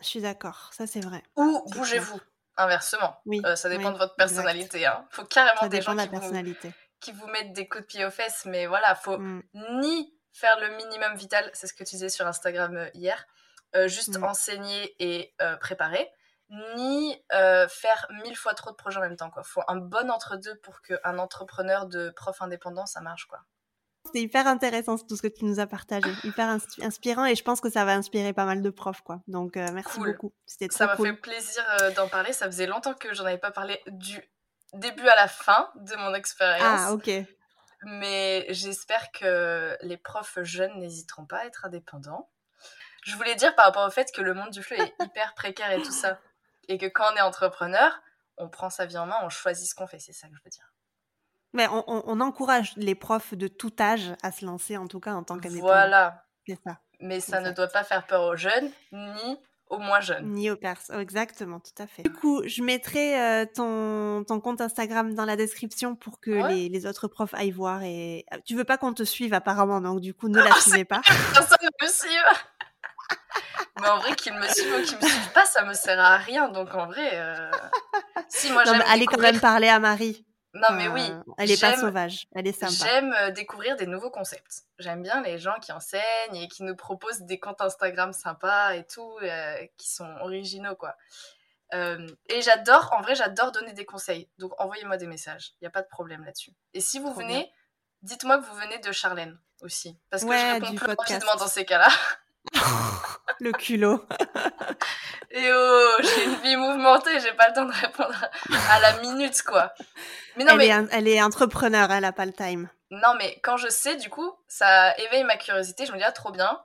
je suis d'accord. Ça c'est vrai. Ou bougez-vous inversement. Oui. Euh, ça dépend de votre personnalité hein. faut carrément des gens qui, personnalité. Vous, qui vous mettent des coups de pied aux fesses mais voilà faut ni faire le minimum vital, c'est ce que tu disais sur Instagram euh, hier, euh, juste mm. enseigner et euh, préparer, ni faire mille fois trop de projets en même temps. Il faut un bon entre-deux pour qu'un entrepreneur de prof indépendant, ça marche. quoi. C'est hyper intéressant tout ce que tu nous as partagé, hyper inspirant et je pense que ça va inspirer pas mal de profs quoi. Donc merci beaucoup. C'était Ça m'a fait plaisir d'en parler. Ça faisait longtemps que j'en avais pas parlé du début à la fin de mon expérience. Ah ok. Mais j'espère que les profs jeunes n'hésiteront pas à être indépendants. Je voulais dire par rapport au fait que le monde du fleu est hyper précaire et tout ça. Et que quand on est entrepreneur, on prend sa vie en main, on choisit ce qu'on fait. C'est ça que je veux dire. Mais on, encourage les profs de tout âge à se lancer, en tout cas en tant qu'indépendant. Voilà. Ça. Mais ça ne doit pas faire peur aux jeunes, ni au moins jeune. Ni au perso, exactement, tout à fait. Du coup, je mettrai euh, ton, ton, compte Instagram dans la description pour que les, les, autres profs aillent voir. Et euh, tu veux pas qu'on te suive apparemment, donc du coup, ne la suivez pas. Personne ne me suive. Mais en vrai, qu'ils me suivent ou qu'ils me suivent pas, ça me sert à rien. Donc en vrai, euh... si moi j'aime. Allez quand même parler à Marie. Non, mais oui. Elle est pas sauvage. Elle est sympa. J'aime euh, découvrir des nouveaux concepts. J'aime bien les gens qui enseignent et qui nous proposent des comptes Instagram sympas et tout, euh, qui sont originaux, quoi. Euh, et j'adore, en vrai, j'adore donner des conseils. Donc, envoyez-moi des messages. Il n'y a pas de problème là-dessus. Et si vous venez, dites-moi que vous venez de Charlène aussi. Parce que je réponds plus rapidement dans ces cas-là. le culot. Et oh, j'ai une vie mouvementée, j'ai pas le temps de répondre à la minute, quoi. Mais non, elle, mais... Est elle est entrepreneur, elle a pas le time. Non, mais quand je sais, du coup, ça éveille ma curiosité. Je me dis, ah, trop bien.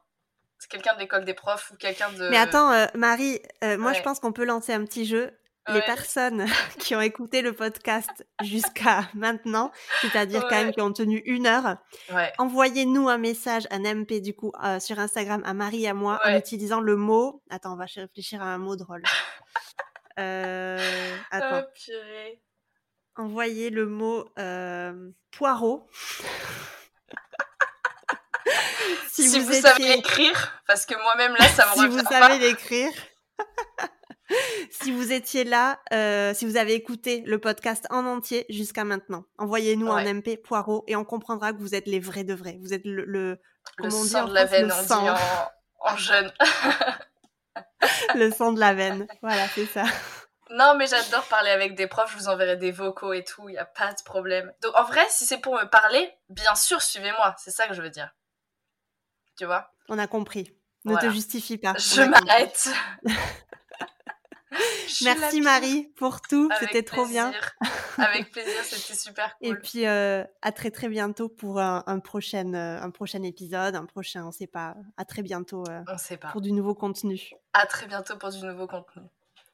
C'est quelqu'un de l'école des profs ou quelqu'un de. Mais attends, euh, Marie, euh, moi, je pense qu'on peut lancer un petit jeu les personnes qui ont écouté le podcast jusqu'à maintenant, c'est-à-dire quand même qui ont tenu une heure, envoyez-nous un message, un MP du coup, euh, sur Instagram à Marie et à moi en utilisant le mot. Attends, on va réfléchir à un mot drôle. attends. Oh, envoyez le mot euh, poireau. si, vous, savez l'écrire, parce que moi-même là, ça me Si vous savez l'écrire. si vous étiez là, euh, si vous avez écouté le podcast en entier jusqu'à maintenant, envoyez-nous un MP poireau et on comprendra que vous êtes les vrais de vrais. Vous êtes le, le, le sang de la veine, on dit en, jeune. le sang de la veine, voilà, c'est ça. Non, mais j'adore parler avec des profs, je vous enverrai des vocaux et tout, il n'y a pas de problème. Donc en vrai, si c'est pour me parler, bien sûr, suivez-moi, c'est ça que je veux dire. Tu vois? On a compris. Ne te justifie pas. Je m'arrête. Merci Marie pour tout, c'était trop bien. Avec plaisir, c'était super cool. Et puis euh, à très très bientôt pour un, prochain, euh, un prochain épisode, un prochain, on sait pas, à très bientôt euh, on sait pas. pour du nouveau contenu. À très bientôt pour du nouveau contenu.